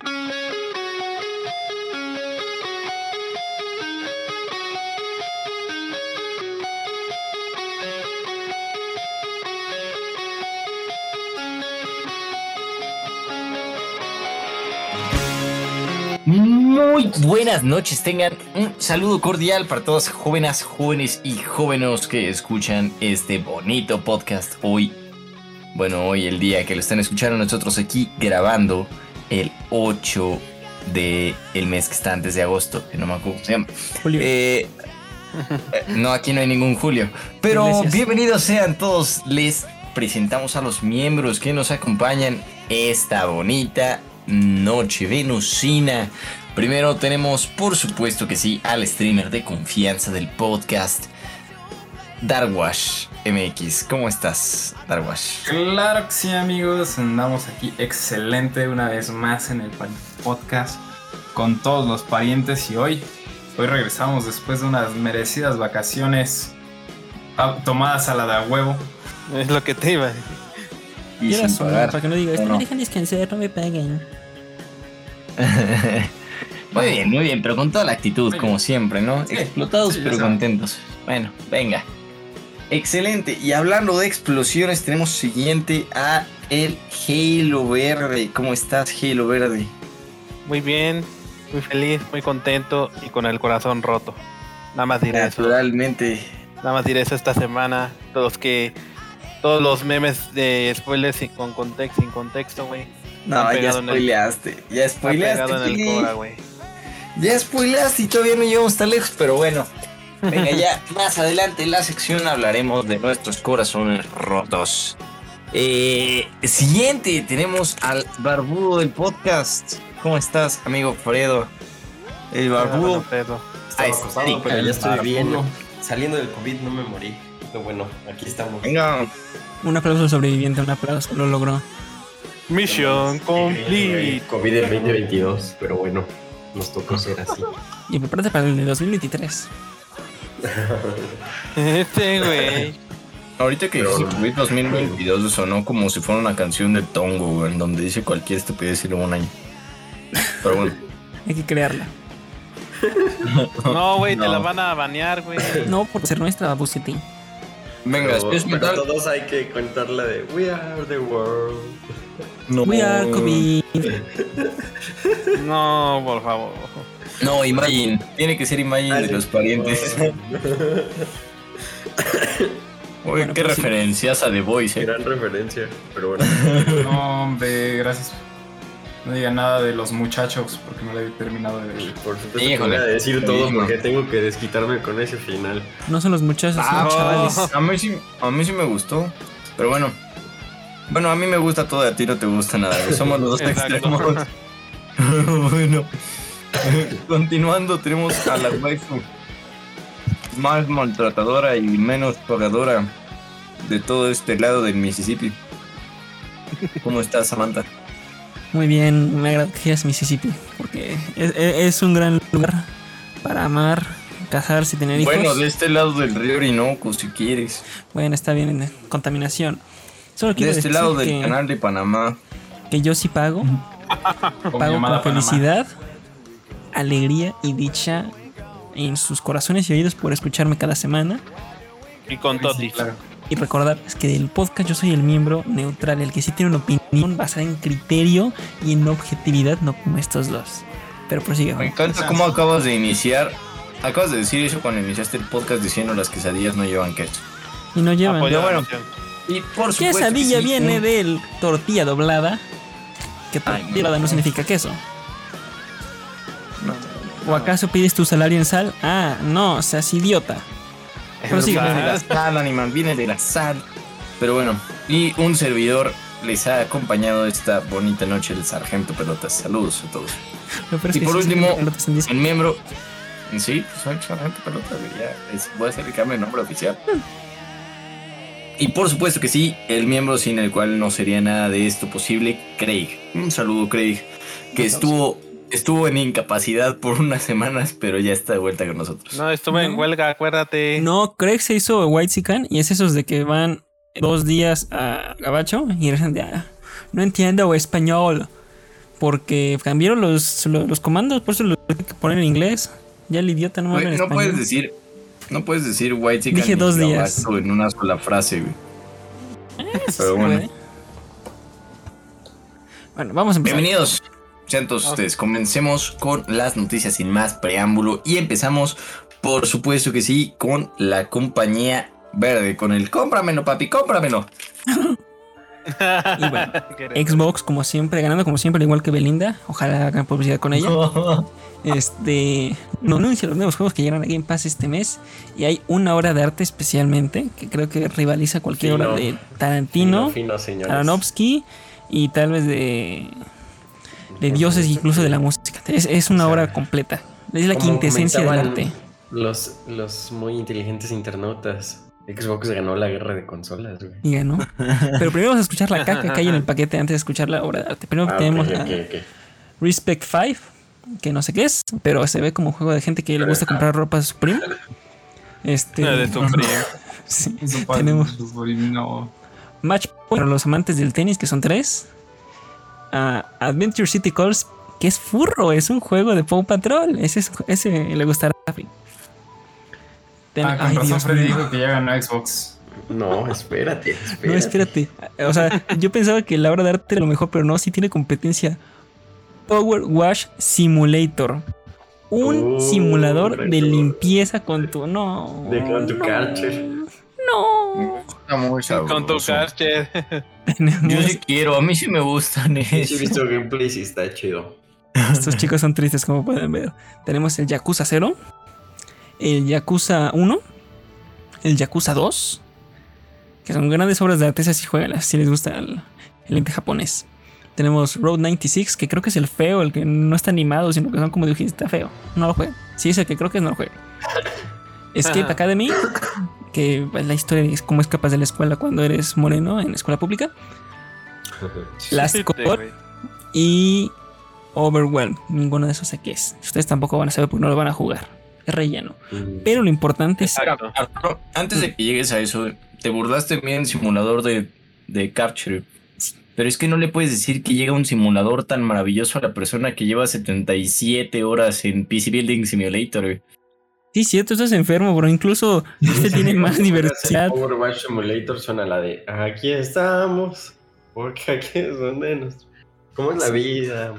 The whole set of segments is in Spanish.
Muy buenas noches, tengan un saludo cordial para todas jóvenes, jóvenes y jóvenes que escuchan este bonito podcast hoy. Bueno, hoy el día que lo están escuchando nosotros aquí grabando el 8 de el mes que está antes de agosto, que no me acuerdo cómo se llama. Julio. Eh, eh, no, aquí no hay ningún Julio. Pero bienvenidos sean todos. Les presentamos a los miembros que nos acompañan esta bonita noche venusina. Primero tenemos, por supuesto que sí, al streamer de confianza del podcast, Darwash MX. ¿Cómo estás, Darwash? Claro que sí, amigos. Andamos aquí excelente una vez más en el podcast con todos los parientes y hoy, hoy regresamos después de unas merecidas vacaciones tomadas a la de huevo. Es lo que te iba a decir. Y sin pagar. para que no digas, ¿o "No me dejan descansar, no me paguen. muy bien, muy bien, pero con toda la actitud, como siempre, ¿no? Sí, Explotados sí, pero contentos. Bueno, venga. Excelente. Y hablando de explosiones, tenemos siguiente a el Halo Verde. ¿Cómo estás, Halo Verde? Muy bien, muy feliz, muy contento y con el corazón roto. Nada más diré eso. Naturalmente. Nada más diré eso esta semana. Todos que. Todos los memes de spoilers sin- con contexto, sin contexto, güey. No, ya el- spoileaste. Ya spoileaste. en el. Ya spoileaste y todavía no llegamos tan lejos, pero bueno. Venga, ya más adelante en la sección hablaremos de nuestros corazones rotos. Eh, siguiente, tenemos al barbudo del podcast. ¿Cómo estás, amigo Fredo? El barbudo. Bueno, Pedro. Estaba Ahí acostado, pero ya estoy bien. Saliendo del COVID no me morí. Pero bueno, aquí estamos. Venga, Un aplauso al sobreviviente, un aplauso, lo logró. Mission complete. COVID del 2022, pero bueno, nos tocó ser así. Y prepárate para el de 2023. Este, güey. ahorita que COVID 2022 sonó como si fuera una canción de Tongo, güey, en donde dice cualquier estupidez y luego un año. Pero bueno. Hay que crearla. No, güey, te la van a banear, güey. No por ser nuestra, Buceti. Venga, Pero, después pero todos hay que contar la de We are the world. No. We are COVID. No, por favor. No, Imagine. Tiene que ser Imagine de los parientes. Oye, Bueno, qué pues sí. referencias a The Voice, eh. Gran referencia, pero bueno. No, hombre, gracias. No diga nada de los muchachos porque no le he terminado de ver. Por supuesto Híjole, voy a decir todo porque tengo que desquitarme con ese final. No son los muchachos, son Ah, los chavales. A mí, sí, a mí sí me gustó. Pero bueno. Bueno, a mí me gusta todo, a ti no te gusta nada. Somos los dos extremos. bueno. Continuando, tenemos a la waifu más maltratadora y menos pagadora de todo este lado del Mississippi. ¿Cómo estás, Samantha? Muy bien, me agrada que Mississippi. Porque es, es- es un gran lugar para amar, casarse y tener hijos. Bueno, de este lado del río Orinoco, si quieres. Bueno, está bien, contaminación. Solo De quiero este decir lado del que, canal de Panamá. que yo sí pago. Pago con Panamá. Alegría y dicha en sus corazones y oídos por escucharme cada semana. Y con Sí, Totis. claro. Y recordarles que del podcast yo soy el miembro neutral, el que sí tiene una opinión basada en criterio y en objetividad, no como estos dos. Pero prosigue. Me encanta cómo acabas de iniciar. Acabas de decir eso cuando iniciaste el podcast diciendo las quesadillas no llevan queso. Y no llevan. Bueno. moción. Y por supuesto. Quesadilla sí, viene un- del tortilla doblada. Que tortilla doblada no significa queso. ¿O acaso pides tu salario en sal? Ah, no, seas idiota. Pero sí, Viene de la sal, animal, viene de la sal. Pero bueno, y un servidor les ha acompañado esta bonita noche el Sargento Pelotas. Saludos a todos. Y por último. El miembro. Sí, pues soy Sargento Pelotas, ya. Es, voy a hacer el cambio de nombre oficial. Y por supuesto que sí, el miembro sin el cual no sería nada de esto posible, Craig. Un saludo, Craig, que estuvo, estuvo en incapacidad por unas semanas, pero ya está de vuelta con nosotros. No, estuve en huelga, acuérdate. No, Craig se hizo White Sican y es esos de que van dos días a Gabacho y de "Ah, no entiendo español. Porque cambiaron los, los, los comandos, por eso los tengo que poner en inglés. Ya el idiota no habla en no español. puedes decir. No puedes decir white chicken Dije dos días. en una sola frase, güey. Eso Pero bueno. Bueno, vamos a empezar. Bienvenidos, sean todos ustedes. Comencemos con las noticias sin más preámbulo y empezamos, por supuesto que sí, con la compañía verde, con el cómpramelo, papi, cómpramelo. Y bueno, Xbox, como siempre, ganando como siempre, igual que Belinda. Ojalá hagan publicidad con ella. Este no anuncia los nuevos juegos que llegan a Game Pass este mes. Y hay una hora de arte especialmente, que creo que rivaliza cualquier Fino. hora de Tarantino, Fino. Aronofsky y tal vez de, de dioses, incluso de la música. Es, es una O sea, hora completa. Es la quintesencia del arte. Los, los muy inteligentes internautas. Xbox ganó la guerra de consolas, güey. Y ganó. Pero primero vamos a escuchar la caca que hay en el paquete antes de escuchar la obra de arte. Primero Ah, tenemos. Respect 5, que no sé qué es, pero se ve como un juego de gente que le gusta comprar ropa Supreme. Este, de Supreme. sí. Tenemos. Match Point para los amantes del tenis, que son tres. Adventure City Calls, que es furro, es un juego de Paw Patrol. Ese, es- ese le gustará a Rafi. Ten- Ah, con Ay, razón Dios Freddy mío. dijo que ya ganó Xbox. No, espérate, espérate. No, espérate. O sea, yo pensaba que la obra de arte era lo mejor, pero no, sí tiene competencia. Power Wash Simulator. Un Uh, simulador de limpieza con tu. No. De con tu no, Karcher. No. Está muy Con tu sabroso. Karcher. Yo sí quiero, a mí sí me gustan Sí, he visto gameplay y está chido. Estos chicos son tristes, como pueden ver. Tenemos el Yakuza 0, el Yakuza 1, el Yakuza 2, que son grandes obras de arte, sí juegan, si les gusta el, el ente japonés. Tenemos Road 96, que creo que es el feo, el que no está animado, sino que son como dibujos, está feo. No lo jueguen. Sí, es el que creo que no lo jueguen. Escape. Academy, que es la historia de cómo escapas de la escuela cuando eres moreno en escuela pública. Last güey. y Overwhelm. Ninguno de esos sé qué es. Ustedes tampoco van a saber porque no lo van a jugar. Es relleno. Mm, Pero lo importante es. Exacto. Antes de que llegues a eso, te burlaste bien el simulador de, de Karcher. Pero es que no le puedes decir que llega un simulador tan maravilloso a la persona que lleva 77 horas en PC Building Simulator. Sí, cierto, estás enfermo, bro. Incluso este tiene más diversidad. Overwatch Simulator suena la de aquí estamos, porque aquí es donde nos. ¿Cómo es la vida?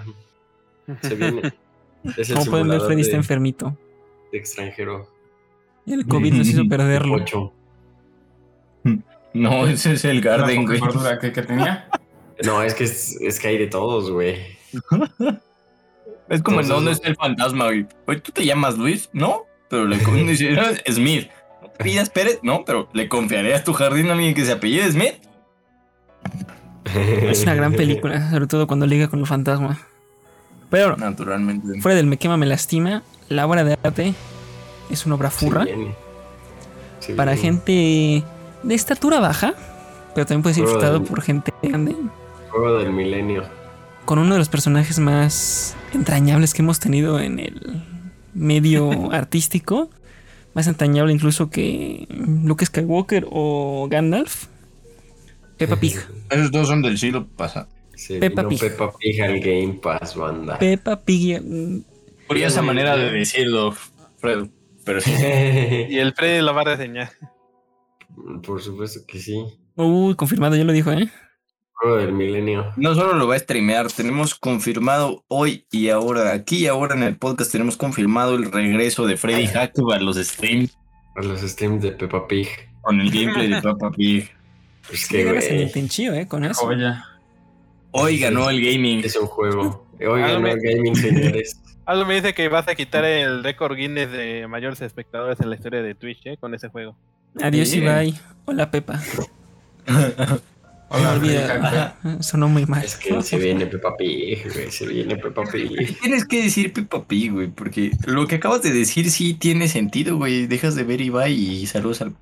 Se viene. Es el Como pueden ver, Freddy está enfermito. de extranjero. El COVID nos hizo perderlo. Ocho. No, ese es el Garden, güey. que, que tenía. No, es que es, es que hay de todos, güey. Es como en Entonces, dónde no. está el fantasma, güey. Oye, ¿tú te llamas Luis? No, pero le con- dice, "No, es Smith. ¿No te pillas Pérez? No, pero le confiaré a tu jardín a alguien que se apellide Smith. Es una gran película, sobre todo cuando liga con el fantasma. Pero Naturalmente. fuera del me quema, me lastima, la obra de arte es una obra furra para gente de estatura baja, pero también puede ser disfrutado Órale. por gente grande. Juego del milenio. con uno de los personajes más entrañables que hemos tenido en el medio artístico. Más entrañable incluso que Luke Skywalker o Gandalf. Peppa Pig. Esos dos son del siglo pasado. Se Peppa vino Pig. Peppa Pig al Game Pass, banda. Peppa Pig. mm, Curiosa manera de decirlo, Fredo. Pero sí. Y el Freddy lo va a reseñar. Por supuesto que sí. Uy, confirmado, ya lo dijo, ¿eh? Juego del milenio. No solo lo va a streamear, tenemos confirmado hoy y ahora, aquí y ahora en el podcast, tenemos confirmado el regreso de Freddy Hackett a los streams A los streams de Peppa Pig. con el gameplay de Peppa Pig. Es Que el intenchío, ¿eh? Con eso. Joya. Hoy ganó el gaming. es un juego. Ah, no me- el gaming, señores. Algo me dice que vas a quitar el récord Guinness de mayores espectadores en la historia de Twitch, ¿eh? Con ese juego. Adiós y bye. Hola, Pepa. Hola, olvida-. Sonó muy mal. Es que se viene Peppa Pig, güey. Se viene Peppa Pig. Tienes que decir Peppa Pig, güey, porque lo que acabas de decir sí tiene sentido, güey. Dejas de ver y bye y saludos al.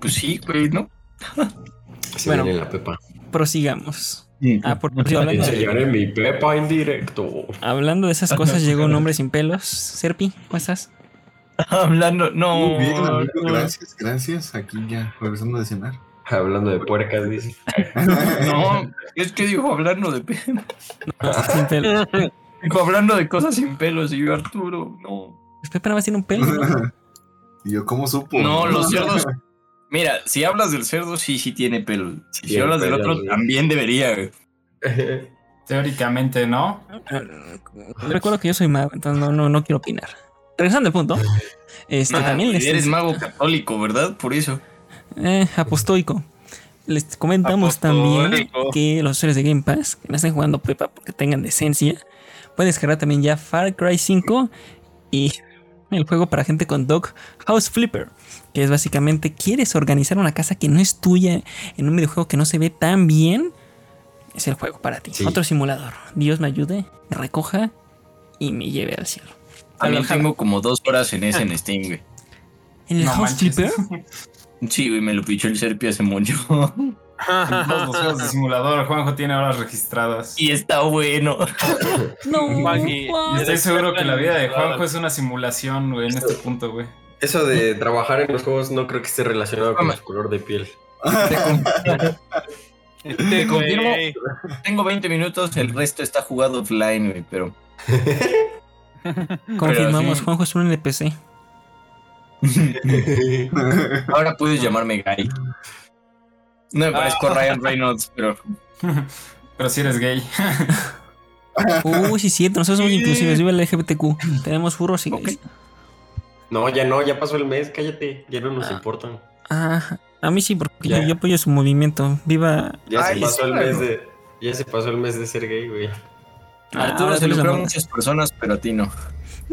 Pues sí, güey, ¿no? Se Bueno. viene la Peppa. Prosigamos. Ah, por Enseñaré mi Peppa en directo. hablando de esas cosas, llegó un hombre sin pelos. Serpi, ¿cómo estás? Hablando, no. Muy bien, amigo, no. gracias, gracias. Aquí ya regresando de cenar. Hablando de puercas, dice. No, es que dijo hablando de pelo. Sin pelo. Dijo hablando de cosas sin pelos. Y yo, Arturo, no. Pepe nada más tiene un pelo. ¿no? ¿Y yo cómo supo? No, los cerdos. Mira, si hablas del cerdo, sí, sí tiene pelo. Si Tiene hablas del otro, güey. también debería. güey. Teóricamente, ¿no? Recuerdo que yo soy mago, entonces no, no, no quiero opinar. Regresando al punto. Este, Ah, también eres mago católico, ¿verdad? Por eso. Eh, apostoico. Les comentamos también que los usuarios de Game Pass que no estén jugando Pepa porque tengan decencia, pueden descargar también ya Far Cry 5 y el juego para gente con Dog House Flipper, que es básicamente quieres organizar una casa que no es tuya en un videojuego que no se ve tan bien, es el juego para ti. Sí. Otro simulador. Dios me ayude, me recoja y me lleve al cielo. También tengo como dos horas en ese en Steam, güey. ¿En el No House manches. Flipper? Sí, güey, me lo pichó el Serpio hace mucho. Todos los juegos de simulador, Juanjo tiene horas registradas. y está bueno. No. Y estoy seguro que la vida de Juanjo es una simulación, güey, en este punto, güey. Eso de trabajar en los juegos no creo que esté relacionado con su color de piel. Te, con- confirmo. güey. tengo 20 minutos, el resto está jugado offline, güey, pero. Confirmamos, sí. Juanjo es un NPC. Ahora puedes llamarme Gary. No me parezco a Ryan Reynolds, pero. Pero si eres gay. Uy, sí, es cierto. Nosotros somos inclusivos. Viva el LGBTQ. Tenemos furros y gays. No, ya no, ya pasó el mes, cállate, ya no nos Ah. importan. Ah, a mí sí, porque yo, yo apoyo su movimiento. Viva. Ya Ay, se pasó el mes de. Ya se pasó el mes de ser gay, güey. Arturo ahora se lucró a muchas personas, pero a ti no.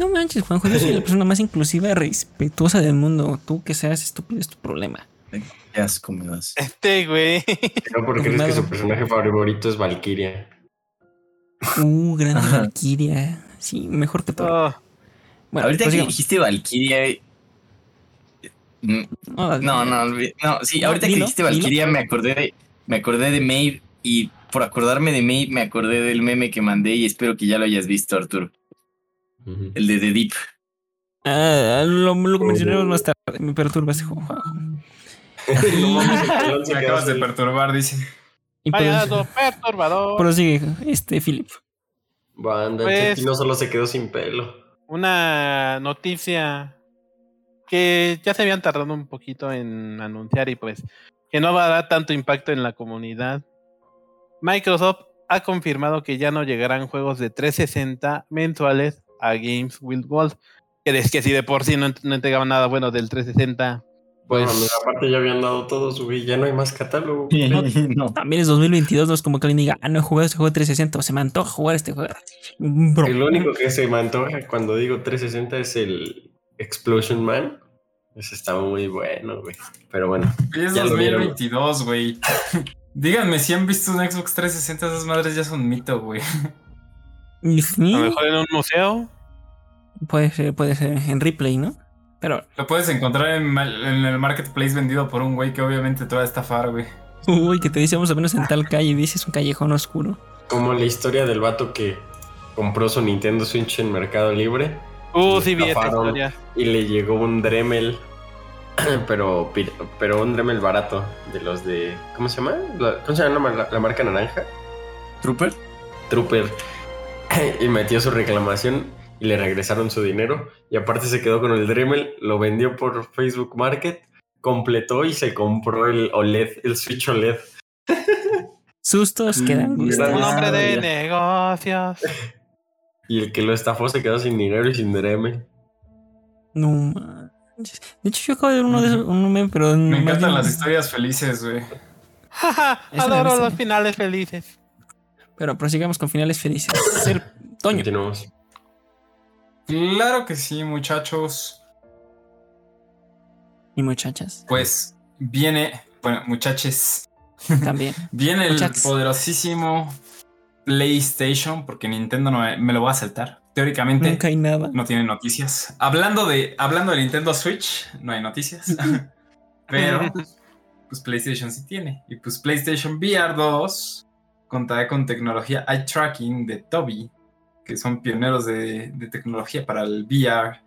No manches, Juanjo. Yo soy la persona más inclusiva y respetuosa del mundo. Tú que seas estúpido es tu problema. Qué asco me das. Este güey. No, porque crees que su personaje favorito es Valkyria. Uh, gran. Valkyria. Sí, mejor que todo. Oh, Bueno, Ahorita pues que digamos- dijiste Valkyria. mm, no, No, no, no, sí, ahorita dilo, que dijiste. Valkyria me acordé de, me acordé de Maeve y por acordarme de Maeve me acordé del meme que mandé y espero que ya lo hayas visto, Arturo. El de The Deep. Ah, lo, lo mencionaremos más tarde. Me perturba ese juego. No Me acabas de perturbar, dice. Vaya perturbador. prosigue, este, Philip. Banda, Pues- no solo se quedó sin pelo. Una noticia que ya se habían tardado un poquito en anunciar y pues que no va a dar tanto impacto en la comunidad. Microsoft ha confirmado que ya no llegarán juegos de 360 mensuales a Games with Gold. Que es que si de por sí no, no entregaban nada bueno del 360, Pues, pues aparte ya habían dado todos, güey, ya no hay más catálogo. no. También es 2022, no es como que alguien diga, ah, no he jugado este juego de 360, o se me antoja jugar este juego. Bro. El único que se me antoja cuando digo 360 es el Explosion Man. Ese está muy bueno, güey. Pero bueno, es Ya lo vieron. 2022, güey. Díganme si han visto un Xbox 360, esas madres ya son mito, güey. A lo mejor en un museo. puede ser, puede ser en replay, ¿no? Pero, Lo puedes encontrar en, el marketplace vendido por un güey que obviamente te va a estafar, güey. uy, que te dice, vamos a vernos en tal calle y dices un callejón oscuro. como la historia del vato que compró su Nintendo Switch en Mercado Libre Uh, sí vi historia. y le llegó un Dremel, pero, pero un Dremel barato, de los de... ¿Cómo se llama? La- ¿Cómo se llama la, la marca naranja? ¿Trooper? Trooper. y metió su reclamación y le regresaron su dinero. Y aparte se quedó con el Dremel, lo vendió por Facebook Market, completó y se compró el OLED, el Switch OLED. Sustos que dan gusto. hombre de negocios. Y el que lo estafó se quedó sin dinero y sin Dremel. No manches. De hecho, yo acabo de ver uno de esos, un meme, pero Me encantan las historias felices, güey. Adoro los finales felices. Pero prosigamos con finales felices. Ser Toño. Continuamos. Claro que sí, muchachos. Y muchachas Pues viene, bueno, muchachos, también. viene el Muchachos. poderosísimo PlayStation, porque Nintendo no me, me lo va a saltar. Teóricamente Nunca hay nada. no tiene noticias. Hablando de, hablando de Nintendo Switch, no hay noticias. Pero, pues PlayStation sí tiene. Y pues PlayStation VR 2 contará con tecnología eye tracking de Toby, que son pioneros de, de tecnología para el VR.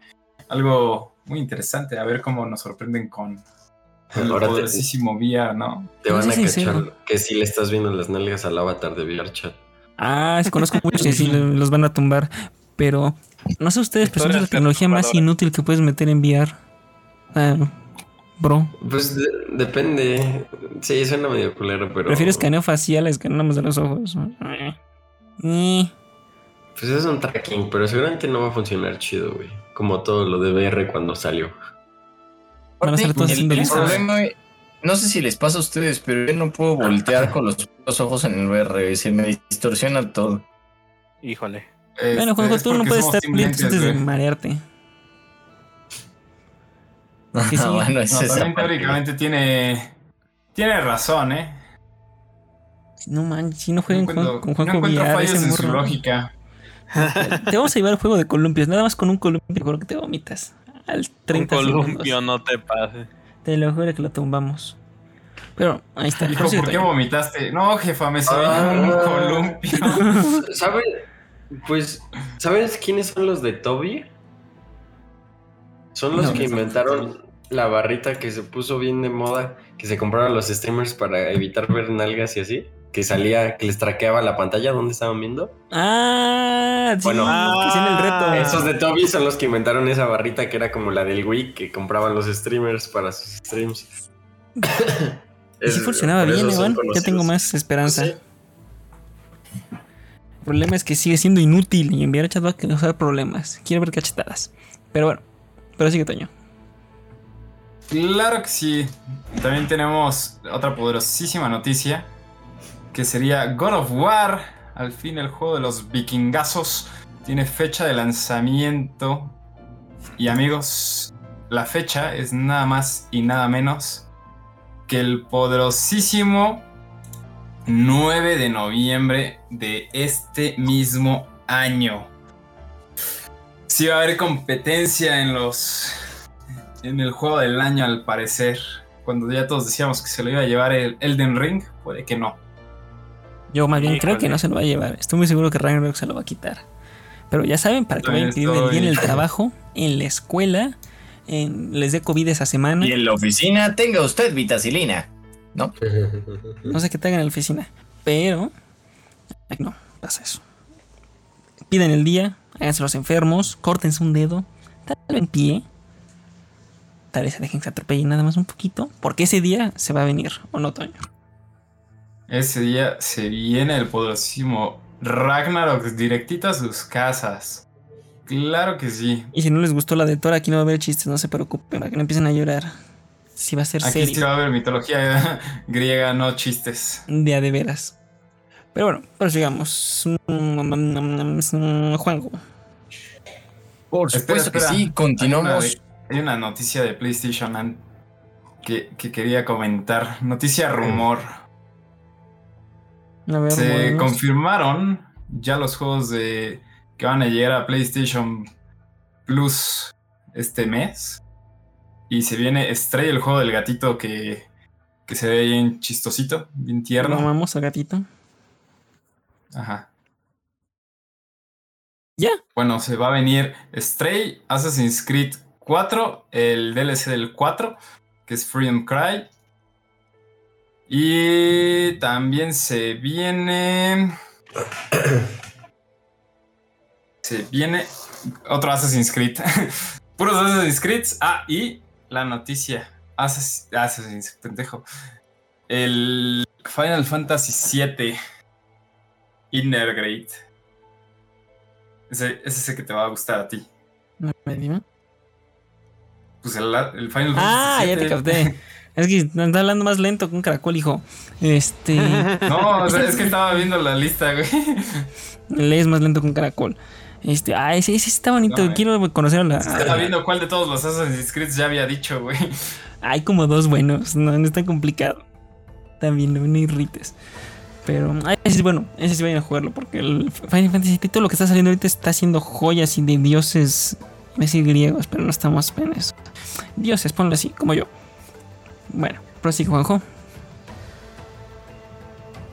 Algo muy interesante, a ver cómo nos sorprenden con, El Ahora te, poderosísimo VR, ¿no? te No van a cachar que si le estás viendo las nalgas al avatar de VRChat. Ah, sí, conozco muchos que sí lo- los van a tumbar. Pero no sé ustedes, pero es la tecnología más inútil que puedes meter en VR. Ah, bro, Pues de- depende. Sí, suena medio culero, pero. prefiero escaneo facial a escaneo nada más de los ojos. Eh. Pues es un tracking, pero seguramente no va a funcionar chido, güey. Como todo lo de VR cuando salió. Van a ser todos el, problema, no sé si les pasa a ustedes, pero yo no puedo voltear con los, los ojos en el VR. Se me distorsiona todo. Híjole. Bueno, Este, Juanjo, es tú no puedes estar lentes, antes de marearte. Sí, sí. bueno, es No, también teóricamente tiene. Tiene razón, ¿eh? No manches, si no jueguen no encuentro, con no Juanjo encuentro fallos en su lógica. Te vamos a llevar al juego de columpios. Nada más con un columpio, creo que te vomitas. Al Un 30 columpio, segundos. no te pases. Te lo juro que lo tumbamos. Pero ahí está. Prosigue, ¿por qué vomitaste? No, jefa, me soy Ah. un columpio. ¿Sabes? Pues, ¿sabes quiénes son los de Toby? Son los No, que no inventaron la barrita que se puso bien de moda, que se compraron los streamers para evitar ver nalgas y así. Que salía, que les traqueaba la pantalla donde estaban viendo. Ah, sí, Bueno. que hacían el reto. Ah. Esos de Toby son los que inventaron esa barrita que era como la del Wii que compraban los streamers para sus streams. Y sí Es- funcionaba bien, Iván. Ya tengo más esperanza. Sí. El problema es que sigue siendo inútil y enviar a chat va a causar problemas. Quiero ver cachetadas. Pero bueno, pero sigue Toño. Claro que sí. También tenemos otra poderosísima noticia. Que sería God of War. Al fin el juego de los vikingazos. Tiene fecha de lanzamiento. Y amigos, la fecha es nada más y nada menos que el poderosísimo 9 de noviembre de este mismo año. Sí va a haber competencia en los en el juego del año al parecer. Cuando ya todos decíamos que se lo iba a llevar el Elden Ring, puede que no. Yo más bien creo que no se lo va a llevar. Estoy muy seguro que Ragnarok se lo va a quitar. Pero ya saben, para que vayan teniendo el día en el estoy- trabajo, en la escuela, en- les dé COVID esa semana. Y en la oficina tenga usted vitacilina. ¿No? No sé qué te hagan en la oficina. Pero ay, no pasa eso. Piden el día, háganse los enfermos, córtense un dedo, tal vez en pie. Tal vez se dejen que se atropellen nada más un poquito. Porque ese día se va a venir, ¿o no, Toño? Ese día se viene el poderosísimo Ragnarok directito a sus casas. Claro que sí. Y si no les gustó la de Thor, aquí no va a haber chistes, no se preocupen, para que no empiecen a llorar. Sí va a ser Aquí serio. sí va a haber mitología griega, no chistes. De a de veras. Pero bueno, pues sigamos. Juanjo. Por Espera, supuesto que sí. Continuamos. Hay una, noticia de PlayStation que, que quería comentar. Noticia rumor. A ver, Se confirmaron ya los juegos de que van a llegar a PlayStation Plus este mes. Y se viene Stray, el juego del gatito que, que se ve bien chistosito, bien tierno. Vamos al gatito. Ajá. Ya. Bueno, se va a venir Stray, Assassin's Creed 4, el DLC del 4, que es Freedom Cry. Y también se viene. Se viene otro Assassin's Creed. Puros Assassin's Creed. Ah, y la noticia. Assassin's, pendejo. El Final Fantasy VII Inner Grade. Ese, ese es el que te va a gustar a ti. Me. Pues el, el Final Ah, ya te capté. Es que está hablando más lento que un caracol, hijo. Este. No, o sea, es que estaba viendo la lista, güey. lees más lento que un caracol. Este. Ah, ese, ese está bonito. No, eh. Quiero conocer a la. Estaba viendo cuál de todos los Assassin's Creed ya había dicho, güey. Hay como dos buenos. No, no es tan complicado. También, no me irrites. Pero, ah, ese sí, bueno, ese sí vayan a jugarlo. Porque el Final Fantasy todo lo que está saliendo ahorita está haciendo joyas y de dioses. Decir griegos, pero no estamos en eso. Dioses, ponlo así, como yo. Bueno, prosigue, Juanjo.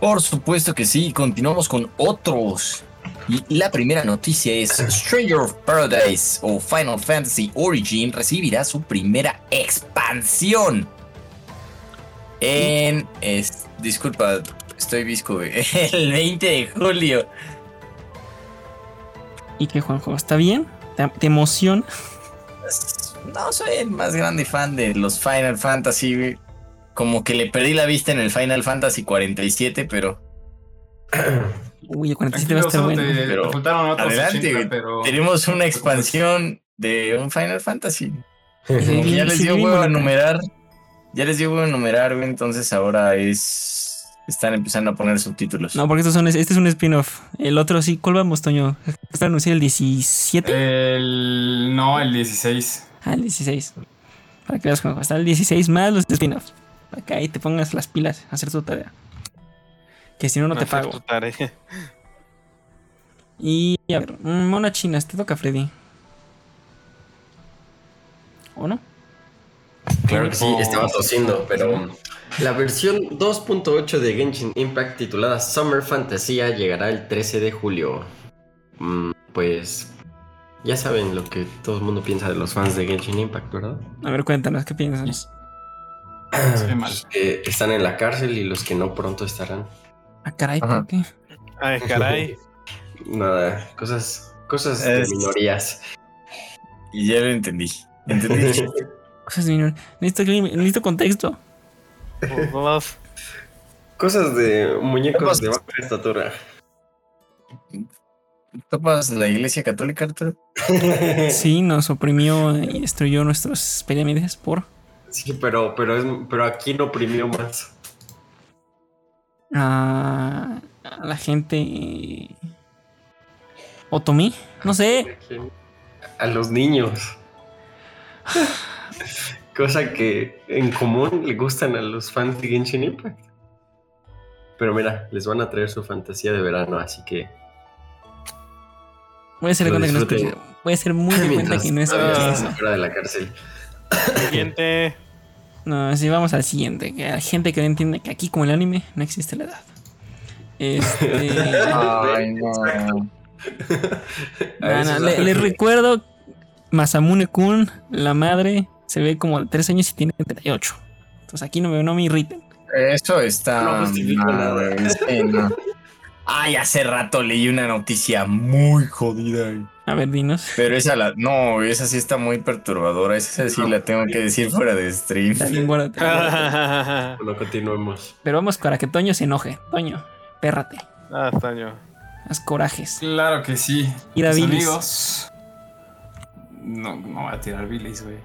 Por supuesto que sí. Continuamos con otros. Y la primera noticia es Stranger of Paradise o Final Fantasy Origin recibirá su primera expansión. En. es- disculpa, estoy visco. El 20 de julio. ¿Y qué, Juanjo? ¿Está bien? ¿Te, te emociona? No soy el más grande fan de los Final Fantasy. Como que le perdí la vista en el Final Fantasy 47, pero Uy, el 47 va a estar bueno. te, Pero te faltaron otros adelante, 80, güey. pero... tenemos una expansión de un Final Fantasy. Como Sí, que ya les sí, dio huevo a enumerar. Ya les dio huevo a enumerar, güey. Entonces ahora es. Están empezando a poner subtítulos. No, porque estos son, este es un spin-off. El otro sí, ¿cuál vamos, Toño? ¿Está anunciado el 17? El... No, el 16. Ah, el 16. Para que veas, Juanjo. Está el 16 más los spin-offs. Para que ahí te pongas las pilas a hacer tu tarea. Que si no, no te Hacer pago. tu tarea. Y a ver, mm, mona china, te toca, Freddy. ¿O no? Claro que sí, estaba tosiendo, pero la versión 2.8 de Genshin Impact titulada Summer Fantasía llegará el 13 de julio. Mm, pues ya saben lo que todo el mundo piensa de los fans de Genshin Impact, ¿verdad? A ver, cuéntanos, ¿qué piensas? Mal. Los que están en la cárcel y los que no pronto estarán. Ah, caray. ¿por qué? Ay, caray. Nada, cosas, cosas Es- de minorías. Y ya lo entendí. Entendí. Cosas de minor- Necesito, necesito contexto. Cosas de muñecos de baja estatura. ¿Topas la iglesia católica, Arturo? Sí, nos oprimió y destruyó nuestras pirámides por Sí, pero, pero, es, pero aquí no oprimió más. ah, a la gente. ¿Otomí? No sé. A los niños. Cosa que en común le gustan a los fans de Genshin Impact. Pero mira, les van a traer su fantasía de verano, así que Voy a hacer cuenta que no escuché. Voy a hacer muy de cuenta que no están eso. fuera de la cárcel. Siguiente. No, sí, vamos al siguiente. Que hay gente que no entiende que aquí, como el anime, no existe la edad. Este. Ay, no. Le- les recuerdo, Masamune Kun, la madre, se ve como de 3 años y tiene 38. Entonces aquí no me, no me irriten. Eso está. No justifica mal, nada. güey, es que no. Ay, hace rato leí una noticia muy jodida. güey. A ver, dinos. Pero esa la. No, esa sí está muy perturbadora. Esa sí la tengo que decir fuera de stream. También guárdate. ah, Bueno, continuemos. Pero vamos para que Toño se enoje. Toño, pérrate. Toño. Haz corajes. Claro que sí. Ir a amigos. No, no voy a tirar bilis, güey.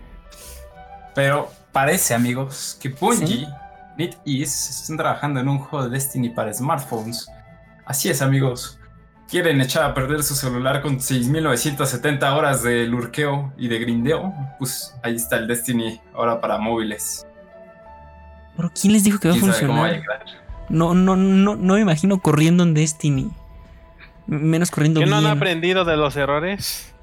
Pero parece, amigos, que Bungie, ¿Sí? NetEase están trabajando en un juego de Destiny para smartphones. Así es, amigos. ¿Quieren echar a perder su celular con 6.970 horas de lurqueo y de grindeo? Pues ahí está el Destiny ahora para móviles. Pero ¿quién les dijo que va a ¿Quién sabe cómo va a funcionar? No, no, no, no me imagino corriendo en Destiny. Menos corriendo ¿Que no han aprendido de los errores?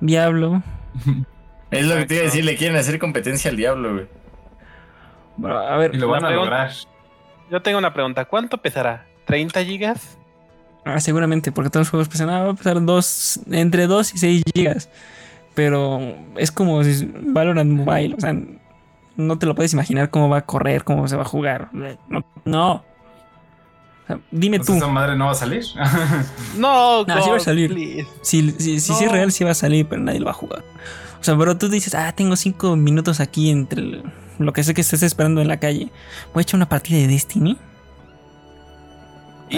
Diablo. Es lo que te iba a decir, le quieren hacer competencia al diablo, güey. Bueno, a ver, Y lo van a lograr. Yo tengo una pregunta. ¿Cuánto pesará? ¿30 gigas? ah, seguramente, porque todos los juegos pesan, ah, va a pesar dos, entre 2 y 6 gigas. Pero es como si Valorant Mobile, o sea, no te lo puedes imaginar cómo va a correr, cómo se va a jugar. No. no. O sea, dime tú, esa madre no va a salir. No, No, sí va a salir. si, si, si sí es No. real, sí va a salir, pero nadie lo va a jugar. O sea, pero tú dices, ah, tengo 5 minutos aquí entre el- lo que sé que estés esperando en la calle. Voy a echar una partida de Destiny.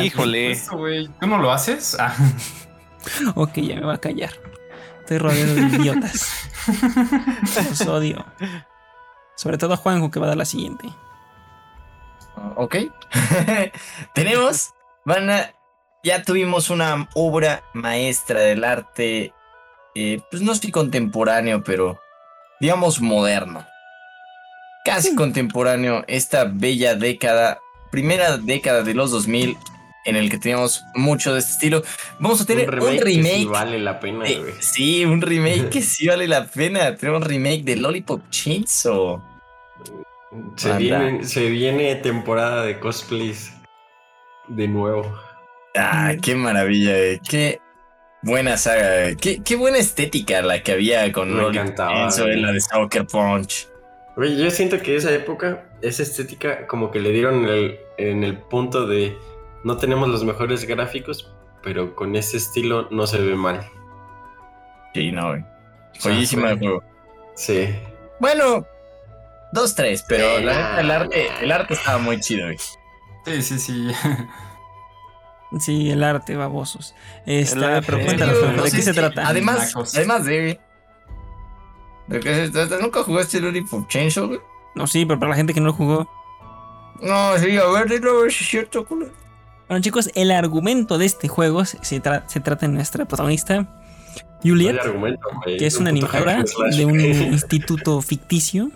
Híjole. Eso. ¿Tú no lo haces? Ah. Ok, ya me va a callar. Estoy rodeado de idiotas. Los odio. Sobre todo a Juanjo, que va a dar la siguiente. Ok. Tenemos. Van a. Ya tuvimos una obra maestra del arte. eh, pues no estoy contemporáneo, pero. Digamos moderno. Casi contemporáneo. Esta bella década. Primera década de los 2000. En el que teníamos mucho de este estilo. Vamos a tener un remake. que sí vale la pena, güey. sí, un remake que sí vale la pena. Tenemos un remake de Lollipop Chainsaw. Se Anda. viene, se viene temporada de cosplays de nuevo. Ah, qué maravilla, eh. qué buena saga, eh. qué, qué buena estética la que había con Lollipop Chainsaw, güey. la de Soccer Punch. Güey, yo siento que esa época esa estética como que le dieron el- en el punto de no tenemos los mejores gráficos, pero con ese estilo no se ve mal. Sí, no, güey. Joyísima de juego. Sí. Bueno, dos, tres, pero Sí, la el arte, el arte estaba muy chido, güey. Sí, sí, sí. Sí, el arte, babosos. Está, El arte. pero ¿de No qué se trata? Además, además de. ¿De qué se trata? ¿Nunca jugaste el Lollipop Chainsaw, güey? No, sí, pero para la gente que no lo jugó. No, sí, a ver, dilo a ver si es cierto, culo. Bueno, chicos, el argumento de este juego se, se tra- se trata de nuestra protagonista, Juliet, güey. que es una animadora de un instituto ficticio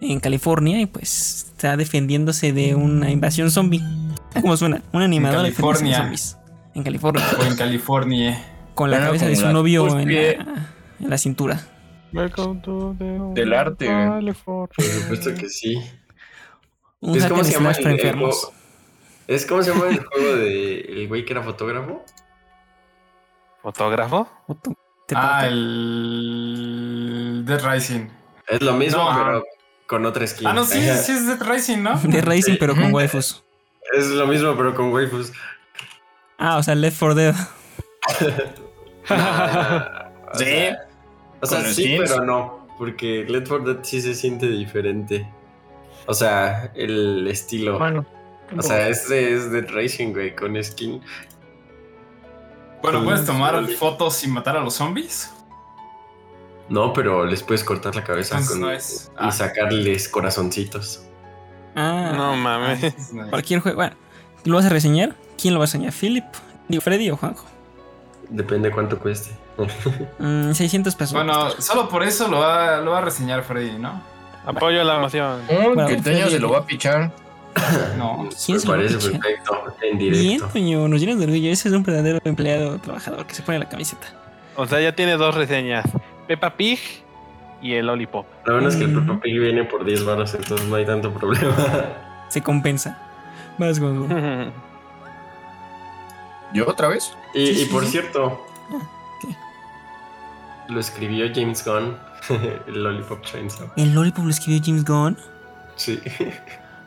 en California y pues está defendiéndose de una invasión zombie. ¿Cómo suena? Una animadora de zombies. En California. O en California. Con la Bueno, cabeza de su la novio en la, en la cintura. Welcome to the Del arte. Por supuesto que sí. Un Es como se llama para el, el enfermos. Es como se llama el juego de el güey que era fotógrafo. ¿Fotógrafo? Ah, el Dead Rising. Es lo mismo, No. pero con otra skin. Ah, no, sí, Ajá. sí es Dead Rising, ¿no? De Racing, Sí. pero con waifus. Es lo mismo, pero con waifus. Ah, o sea, Left 4 Dead. O Sí. sea, O sea, sí, pero no. Porque Left 4 Dead sí se siente diferente. O sea, el estilo. Bueno. O sea, este es Dead Racing, güey, con skin. Bueno, ¿puedes tomar fotos y matar a los zombies? No, pero les puedes cortar la cabeza con- no es- y ah. sacarles corazoncitos. Ah, No mames. cualquier juego. Bueno, ¿lo vas a reseñar? ¿Quién lo va a reseñar? ¿Philip? Digo, ¿Freddy o Juanjo? Depende cuánto cueste. Mm, 600 pesos. Bueno, solo por eso lo va, lo va a reseñar Freddy, ¿no? Apoyo la moción. Oh, Bueno, que Freddy- se lo va a pichar. No. ¿Quién Me parece perfecto, en Bien, directo. Toño, nos llenas de orgullo. Ese es un verdadero empleado trabajador que se pone la camiseta. O sea, ya tiene dos reseñas. Peppa Pig y el Lollipop. Lo bueno es que el. Peppa Pig viene por 10 baros, entonces no hay tanto problema. Se compensa. Vas, Gongo. ¿Yo otra vez? Y, Sí, y sí, por sí. cierto, Ah, ¿qué? lo escribió James Gunn, el Lollipop Chainsaw. ¿El Lollipop lo escribió James Gunn? Sí,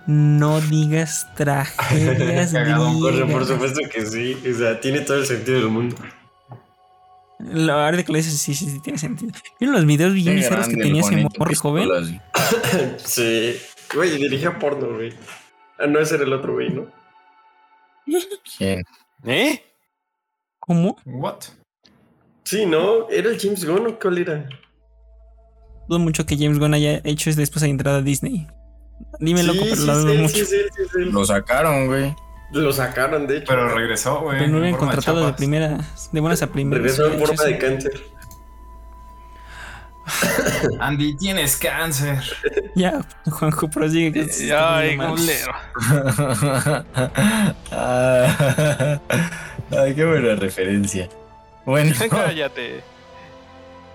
No digas tragedias Cagado, por, por supuesto que sí. O sea, tiene todo el sentido del mundo. La verdad que lo dices, sí, sí, sí, tiene sentido. ¿Vieron los videos bien bizarros que tenía ese morro joven? Sí. Güey, dirigía porno, güey. Ah, no, ese era el otro güey, ¿no? Bien. ¿Eh? ¿Cómo? What? Sí, ¿no? ¿Era el James Gunn o cuál era? Dudo mucho que James Gunn haya hecho es después de entrar a Disney. Dime sí, loco, pero sí, lo dudo sí, mucho. sí, sí, sí, sí. Lo sacaron, güey. Lo sacaron, de hecho. Pero regresó, güey. Pero no lo habían contratado de primera, de buenas a primeras. Regresó en forma de cáncer. Andy, tienes cáncer. Ya, Juanjo, prosigue. que Ay, culero. Ay, qué buena referencia. Bueno, Cállate.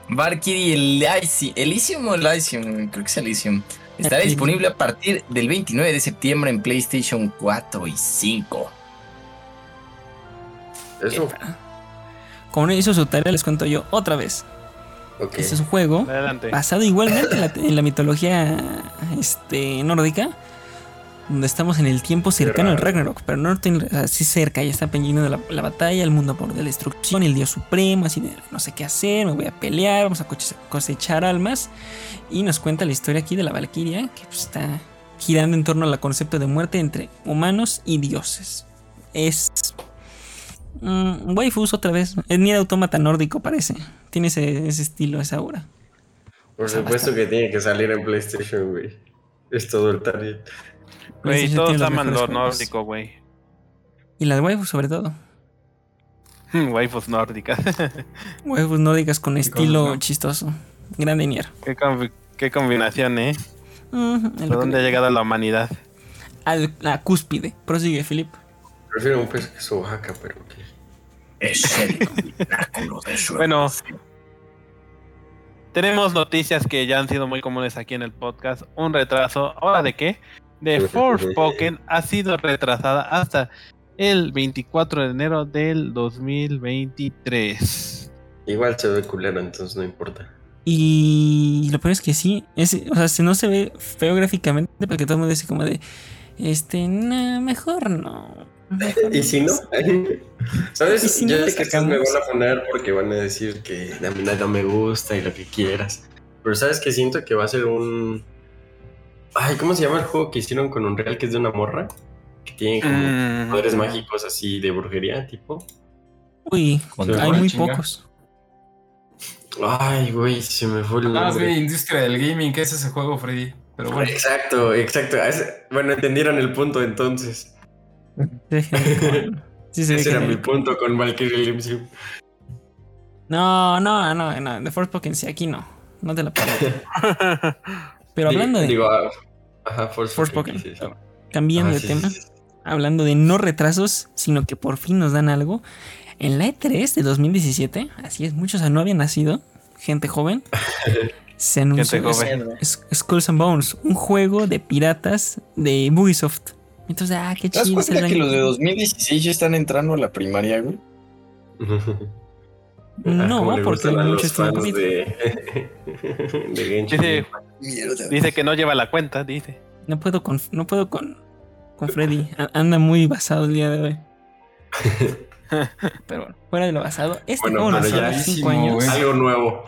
Valkyrie Elysium, Elysium o Elysium, creo que es Elysium. Estará disponible a partir del 29 de septiembre en PlayStation 4 y 5. Eso. Como no hizo su tarea, les cuento yo otra vez. Ok. Este es un juego Adelante. basado igualmente en la, en la mitología este, nórdica, donde estamos en el tiempo cercano al. Ragnarok, pero no así cerca, ya está pendiendo de la, la batalla, el mundo por de la destrucción, el dios supremo, así de no sé qué hacer, me voy a pelear, vamos a cosechar almas, y nos cuenta la historia aquí de la Valquiria, que pues, está girando en torno al concepto de muerte entre humanos y dioses. Es... Mm, waifus otra vez, es ni autómata nórdico parece, tiene ese, ese estilo, esa aura. Por O sea, supuesto que tiene que salir en PlayStation, güey. Es todo el target. Güey, todos aman lo nórdico, güey. Y las waifus sobre todo. Waifus nórdicas. Waifus nórdicas con estilo no? chistoso. Gran dinero. qué, combi- qué combinación, ¿eh? ¿A que dónde ha llegado la humanidad? Al- la cúspide. Prosigue, Philip. Prefiero un pez que su Oaxaca, pero ok. Es el pináculo de su Bueno, tenemos noticias que ya han sido muy comunes aquí en el podcast. Un retraso. ¿Ahora de qué? De Forspoken ha sido retrasada hasta el 24 de enero del 2023. Igual se ve culero, entonces no importa. Y lo peor es que sí, es, o sea, si no se ve feo gráficamente, porque todo el mundo dice como de, este, no, mejor no. mejor ¿Y si no? ¿Sabes? ¿Y si Yo no sé que estos me van a poner porque van a decir que a mí nada me gusta y lo que quieras. Pero ¿sabes que Siento que va a ser un... Ay, ¿cómo se llama el juego que hicieron con Unreal que es de una morra? Que tiene como Mm. poderes mágicos así de brujería, tipo. Uy, Con hay muy chinga. pocos. Ay, güey, se me fue el Nada más vi nombre. industria del gaming, ¿qué es ese juego, Freddy? Pero bueno. Exacto, exacto. Bueno, entendieron el punto entonces. Sí, ve Ese era mi punto con Valkyrie Elysium. No, no, no, no. De Forspoken sí, aquí no. No te la permito. Pero hablando de. Digo, ah, ajá, Forspoken. sí, sí. cambiando Ah, de sí, tema. sí, sí. Hablando de no retrasos, sino que por fin nos dan algo. En la E3 de 2017, así es, muchos no habían nacido, gente joven, se anunció Gente joven. Skulls and Bones, un juego de piratas de Ubisoft. Entonces, ah, qué ¿Te das chido. cuenta que los de año. 2016 ya están entrando a la primaria, güey? No, Ah, cómo le porque a muchos de, de Genshin. Dice, que no lleva la cuenta, dice. No puedo con, no puedo con, con Freddy. Anda muy basado el día de hoy. Pero bueno, fuera de lo basado, este Bueno, juego hace 5 buenísimo, años. Algo nuevo.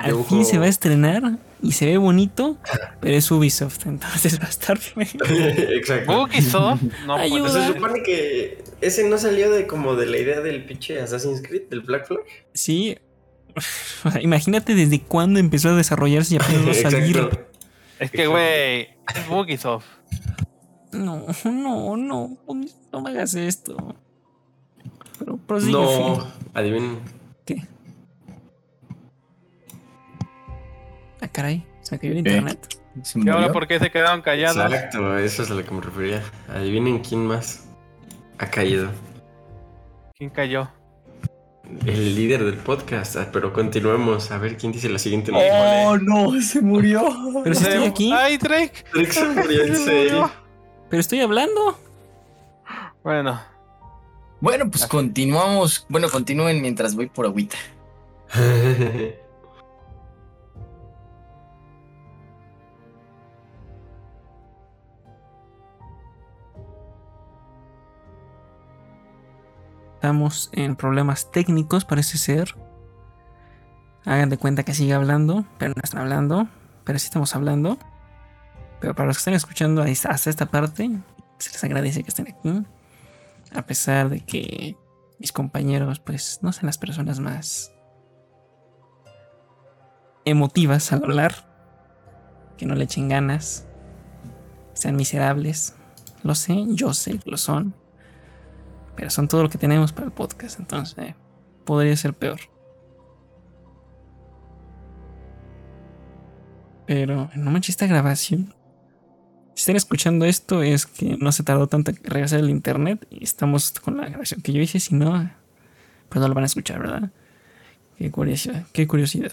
Al fin se va a estrenar y se ve bonito, pero es Ubisoft, entonces va a estar feo. Exacto. Ubisoft, no Ayuda. Pues se supone que ese no salió de como de la idea del pinche Assassin's Creed, del Black Flag. Sí. Imagínate desde cuándo empezó a desarrollarse y apenas a salir. Es que, güey, es Ubisoft. No, no, no, no me hagas esto. Pero prosigue. No, Phil. adivinen. ¿Qué? Ah, caray, se me cayó el ¿Qué? internet. ¿Se ¿Y ahora por qué se quedaron callados? Exacto, eso es a lo que me refería. Adivinen quién más ha caído. ¿Quién cayó? El líder del podcast. Ah, Pero continuemos a ver quién dice la siguiente ¡Oh, no! ¡Se murió! Pero si estoy aquí, ¡Ay, Drake! Drake se murió en serio. pero estoy hablando. Bueno, Bueno, pues continuamos. Bueno, continúen mientras voy por agüita. Estamos en problemas técnicos, parece ser. Hagan de cuenta que sigue hablando, pero no están hablando. Pero sí estamos hablando. Pero para los que están escuchando hasta esta parte, se les agradece que estén aquí. A pesar de que mis compañeros, pues, no son las personas más emotivas al hablar. Que no le echen ganas. Sean miserables. Lo sé, yo sé que lo son. Pero son todo lo que tenemos para el podcast, entonces eh, podría ser peor. Pero no manches esta grabación. Si están escuchando esto es que no se tardó tanto en regresar el internet y estamos con la grabación que yo hice, si no, pues no lo van a escuchar, ¿verdad? Qué curiosidad, qué curiosidad.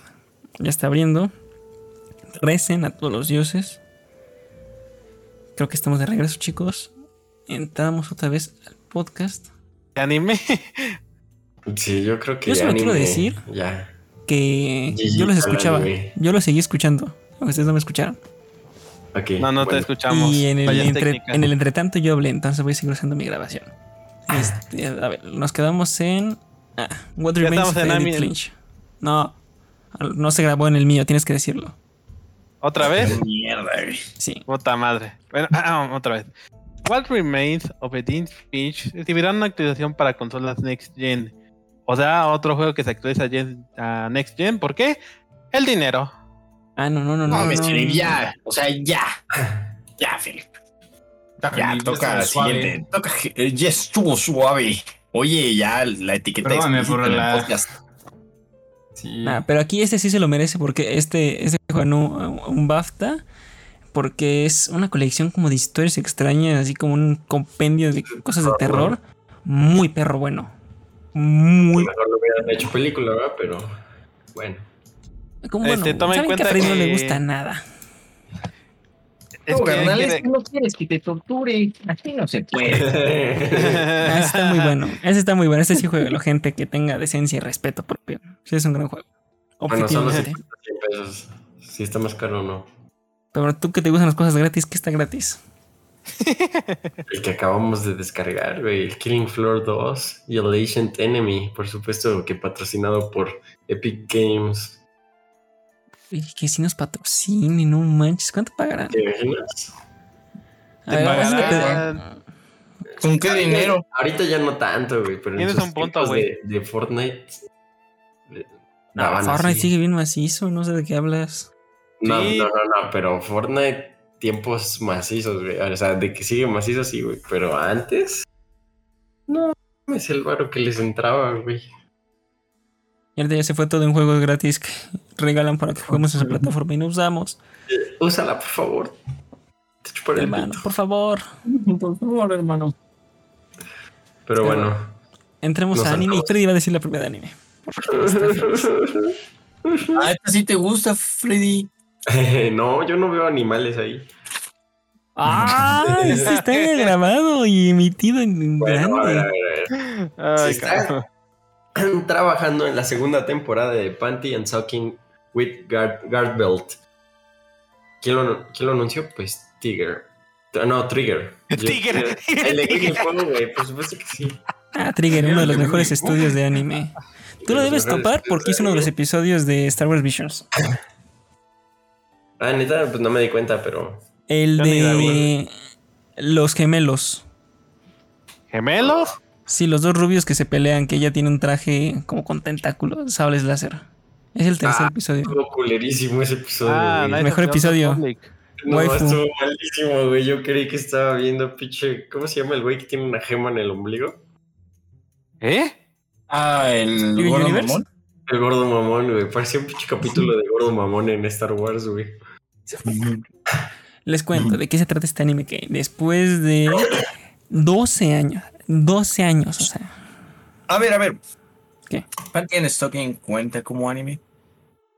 Ya está abriendo. Recen a todos los dioses. Creo que estamos de regreso, chicos. Entramos otra vez al podcast. te animé. Sí, yo creo que Yo solo quiero anime, decir- Ya. que yo los escuchaba. anime. Yo los seguí escuchando. aunque Ustedes no me escucharon. Ok. No, no te escuchamos. y en el, entre- en el entretanto yo hablé, entonces voy a seguir usando mi grabación. Este, a ver, nos quedamos en. Ah, What Ya Remains estamos of en Edith Finch. No, no se grabó en el mío, tienes que decirlo. ¿Otra vez? Mierda, güey. Sí. Puta madre. Bueno, otra vez. What Remains of Edith Finch recibirá una actualización para consolas Next Gen. O sea, otro juego que se actualiza a, a Next Gen. ¿Por qué? El dinero. Ah, no, no, no, no. No, me no, ya. O sea, ya. Ya, Philip. Ya, toca la siguiente. Toca, eh, ya estuvo suave. Oye, ya la etiqueta Perdóname por la- podcast. Sí. Nah, pero aquí este sí se lo merece porque este, este ganó un BAFTA porque es una colección como de historias extrañas, así como un compendio de cosas de terror. Muy perro bueno. Muy Mejor lo hubieran hecho película, ¿verdad? Pero bueno. como Este, bueno. toma en ¿Saben que a cuenta Freddy no le que- gusta nada? Es no, que carnal, quiere- es que no quieres que te torture. Así no se puede. Ah, ese está muy bueno. Ese está muy bueno. Este sí juega gente que tenga decencia y respeto propio. Sí, es un gran juego. Bueno, solo si Objetivamente. estás pesos. Si está más caro o no. Pero tú que te gustan las cosas gratis, ¿qué está gratis? El que acabamos de descargar, güey. El Killing Floor 2 y el Ancient Enemy. Por supuesto que patrocinado por Epic Games. Oye, que si nos patrocinen, no manches. ¿Cuánto pagarán? ¿Te imaginas? A ver, pagarán. hazle- ¿Con qué dinero? Ahorita ya no tanto, güey. Pero en Tienes esos un punto, güey. De, de Fortnite. No, Fortnite así. sigue bien macizo, no sé de qué hablas. No, Sí. no, no, no, pero Fortnite tiempos macizos, güey. O sea, de que sigue macizo, sí, güey. Pero antes. No, es el varo que les entraba, güey. Y ahorita ya se fue todo en juegos gratis que regalan para que juguemos en esa plataforma y no usamos. Úsala, por favor. Te chuparé Hermano, pito. por favor. Por favor, hermano. Pero bueno. Entremos a anime. Freddy va a decir la primera de anime. Ah, esta sí te gusta, Freddy. no, yo no veo animales ahí. ¡Ah! Esto está grabado y emitido en Bueno, a grande. ver, a ver. Ay, Se cabrón. está trabajando en la segunda temporada de Panty and Sucking with Guard, Guard Belt. ¿Quién lo, quién lo anunció? Pues Tiger. No, Trigger. Tiger. El de King Fuego, güey, por supuesto que sí. Ah, Trigger, uno de los mejores estudios de anime. Tú lo debes topar porque es uno de los episodios de Star Wars Visions. Ah, neta, pues no me di cuenta, pero. El de los gemelos. ¿Gemelos? Sí, los dos rubios que se pelean, que ella tiene un traje como con tentáculos, sables láser. Es el tercer Ah, episodio. Estuvo culerísimo ese episodio. Ah, güey. Knights Mejor episodio. No, waifu. estuvo malísimo, güey. Yo creí que estaba viendo pinche. ¿Cómo se llama el güey que tiene una gema en el ombligo? ¿Eh? Ah, el ¿Steven gordo mamón. El gordo mamón, güey. Parecía un pinche capítulo de gordo mamón en Star Wars, güey. Les cuento de qué se trata este anime que después de 12 años, 12 años, o sea, A ver, a ver. ¿Qué? Panty and Stocking cuenta como anime.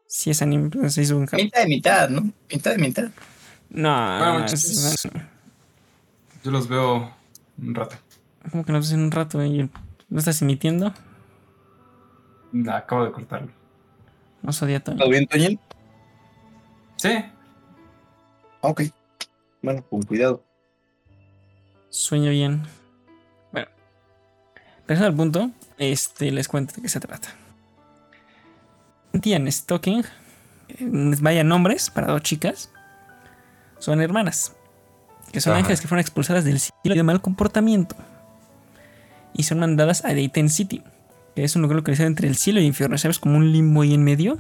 si es anime, pues se hizo un Mitad de mitad, ¿no? Mitad de mitad. No, Bueno, no, es- es- Yo los veo un rato. como que no hace un rato, eh, ¿no estás emitiendo? Acabo de cortarlo. No soy Toño. ¿Todo bien, Toñel? Sí. Ok. Bueno, con cuidado. Sueño bien. Bueno, regresando al punto, este, les cuento de qué se trata. Tian Stocking, eh, vaya nombres para dos chicas, son hermanas, que son Ajá. ángeles que fueron expulsadas del cielo de mal comportamiento y son mandadas a Dayton City, que es un lugar localizado entre el cielo y el infierno, ¿sabes? Como un limbo ahí en medio,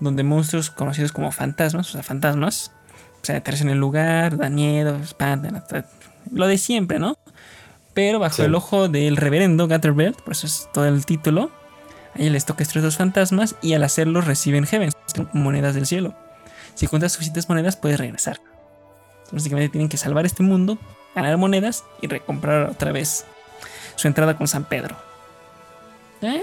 donde monstruos conocidos como fantasmas, o sea, fantasmas, se aterrizan en el lugar, dan miedo, espantan, hasta- lo de siempre, ¿no? Pero bajo Sí. el ojo del reverendo Gatterbelt, por eso es todo el título, a ella les toca destruir dos fantasmas y al hacerlo reciben heavens, monedas del cielo. Si cuentas suficientes monedas, puedes regresar. Entonces, básicamente tienen que salvar este mundo, ganar monedas y recomprar otra vez su entrada con San Pedro. Eh,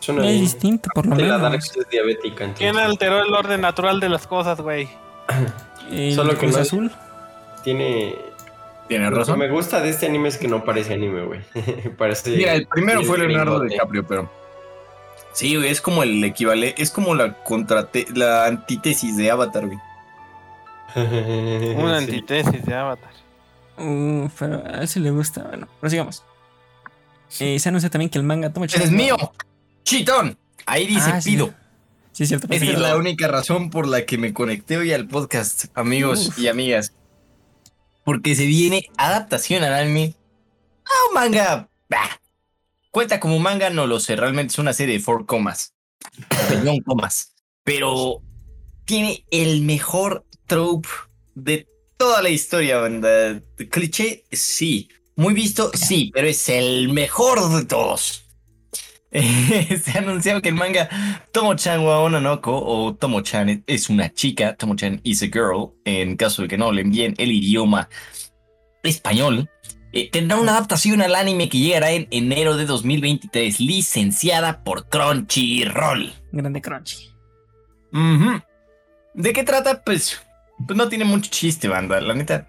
Suena es distinto, por lo La menos. Dark es diabética, entonces. ¿Quién alteró el orden natural de las cosas, güey? Solo que Cruz no- Azul. Tiene. Tienes Lo que razón. me gusta de este anime es que no parece anime, güey. parece. Mira, el primero fue Leonardo gringote. DiCaprio, pero. Sí, güey, es como el equivalente, es como la contrate la antítesis de Avatar, güey. Una Sí. antítesis de Avatar. Uh, pero a él sí le gusta. Bueno, prosigamos. Eh, se anuncia también que el manga toma ¡Ese es mío! ¡Chitón! Ahí dice Ah, pido. Sí, es cierto. Esa es la única razón por la que me conecté hoy al podcast, amigos Uf. y amigas. Porque se viene adaptación al anime a un manga. bah, Cuenta como manga, no lo sé. Realmente es una serie de four comas. Comas. Pero tiene el mejor trope de toda la historia, banda. Cliché, sí. Muy visto, sí, pero es el mejor de todos. Eh, se ha anunciado que el manga Tomo-chan wa Ononoko o Tomo-chan es una chica, Tomo-chan is a girl, en caso de que no le envíen el idioma español, eh, tendrá una adaptación al anime que llegará en enero de 2023, licenciada por Crunchyroll. Grande Crunchy. ¿De qué trata? Pues, pues no tiene mucho chiste, banda, la neta.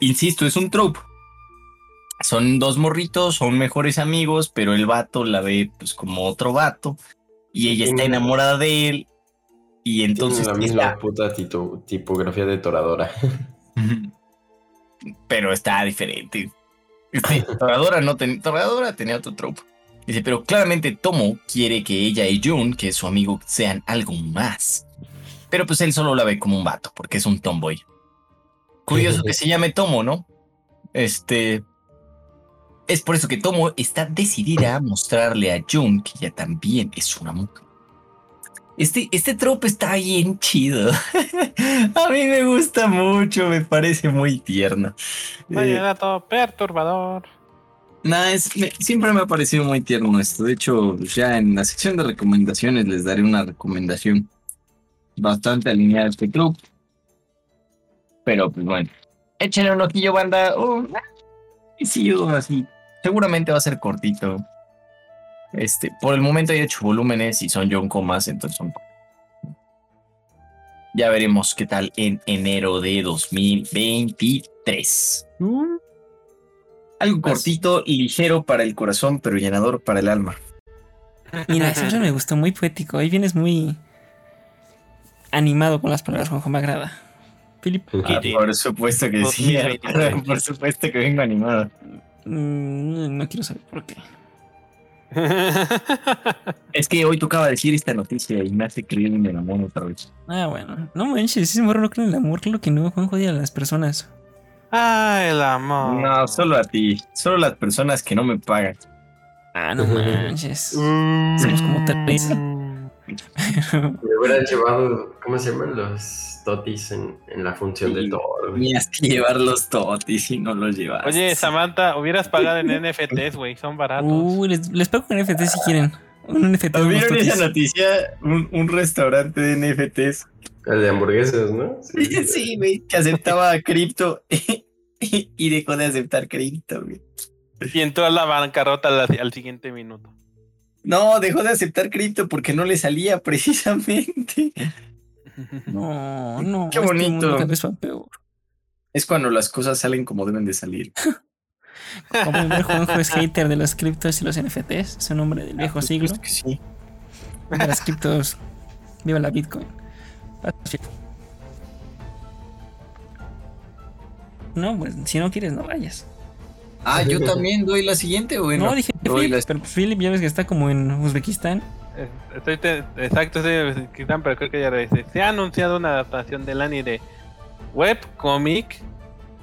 Insisto, es un trope. Son dos morritos, son mejores amigos, pero el vato la ve pues como otro vato y ella está enamorada de él Y entonces la misma está- puta tito- tipografía de toradora. pero está diferente. Este, Toradora no ten- Toradora tenía otro tropo. Dice, pero claramente Tomo quiere que ella y Jun, que es su amigo, sean algo más. Pero pues él solo la ve como un vato, porque es un tomboy. Curioso que se llame Tomo, ¿no? Este. Es por eso que Tomo está decidida a mostrarle a Jun que ella también es una mujer. Este, este tropo está bien chido. a mí me gusta mucho, me parece muy tierno. Vaya Eh, dato perturbador. Nada, siempre me ha parecido muy tierno esto. De hecho, ya en la sección de recomendaciones les daré una recomendación bastante alineada a este club. Pero pues bueno, échenle un ojillo, banda. Oh, y sí, yo así. Seguramente va a ser cortito. Este, por el momento hay ocho volúmenes y son Yonko más, entonces son. Ya veremos qué tal en enero de 2023. Algo Pues- cortito, ligero para el corazón, pero llenador para el alma. Mira, eso me gustó, muy poético. Ahí vienes muy animado con las palabras, Juanjo, me agrada. Philip, Ah, por supuesto que sí. 2023. Por supuesto que vengo animado. Mm, no quiero saber por qué. Es que hoy tocaba decir esta noticia y me hace creer en el amor otra vez. Ah, bueno. No manches, ese morro no cree en el amor, lo que no, Juanjo odia a las personas. ah, el amor. No, solo a ti. Solo las personas que no me pagan. Ah, no manches. Mm. Somos como tres. Me hubieran llevado, ¿cómo se llaman? Los totis en, en la función de Sí. Thor. güey. Tenías que llevar los totis y no los llevas. Oye, Samantha, hubieras pagado en NFTs, güey, son baratos. Uy, les, les pago con NFT si quieren. Un NFT de ¿Vieron esa noticia? Un, un restaurante de NFTs. El de hamburguesas, ¿no? Sí, güey. Que aceptaba cripto y dejó de aceptar cripto, güey. Y entró a la bancarrota al, al siguiente minuto. No, dejó de aceptar cripto porque no le salía precisamente. No, no. Qué este bonito. mundo cada vez va peor. Es cuando las cosas salen como deben de salir. Como ver, Juanjo es hater de las criptos y los NFTs. Es un hombre del viejo siglo. Pues que sí. De las criptos. Viva la Bitcoin. No, pues si no quieres, no vayas. Ah, yo también doy la siguiente, güey. No, dije doy Philip, la- pero Philip ya ves que está como en Uzbekistán. Estoy te- exacto, estoy pero creo que ya dice. Se ha anunciado una adaptación del anime webcomic.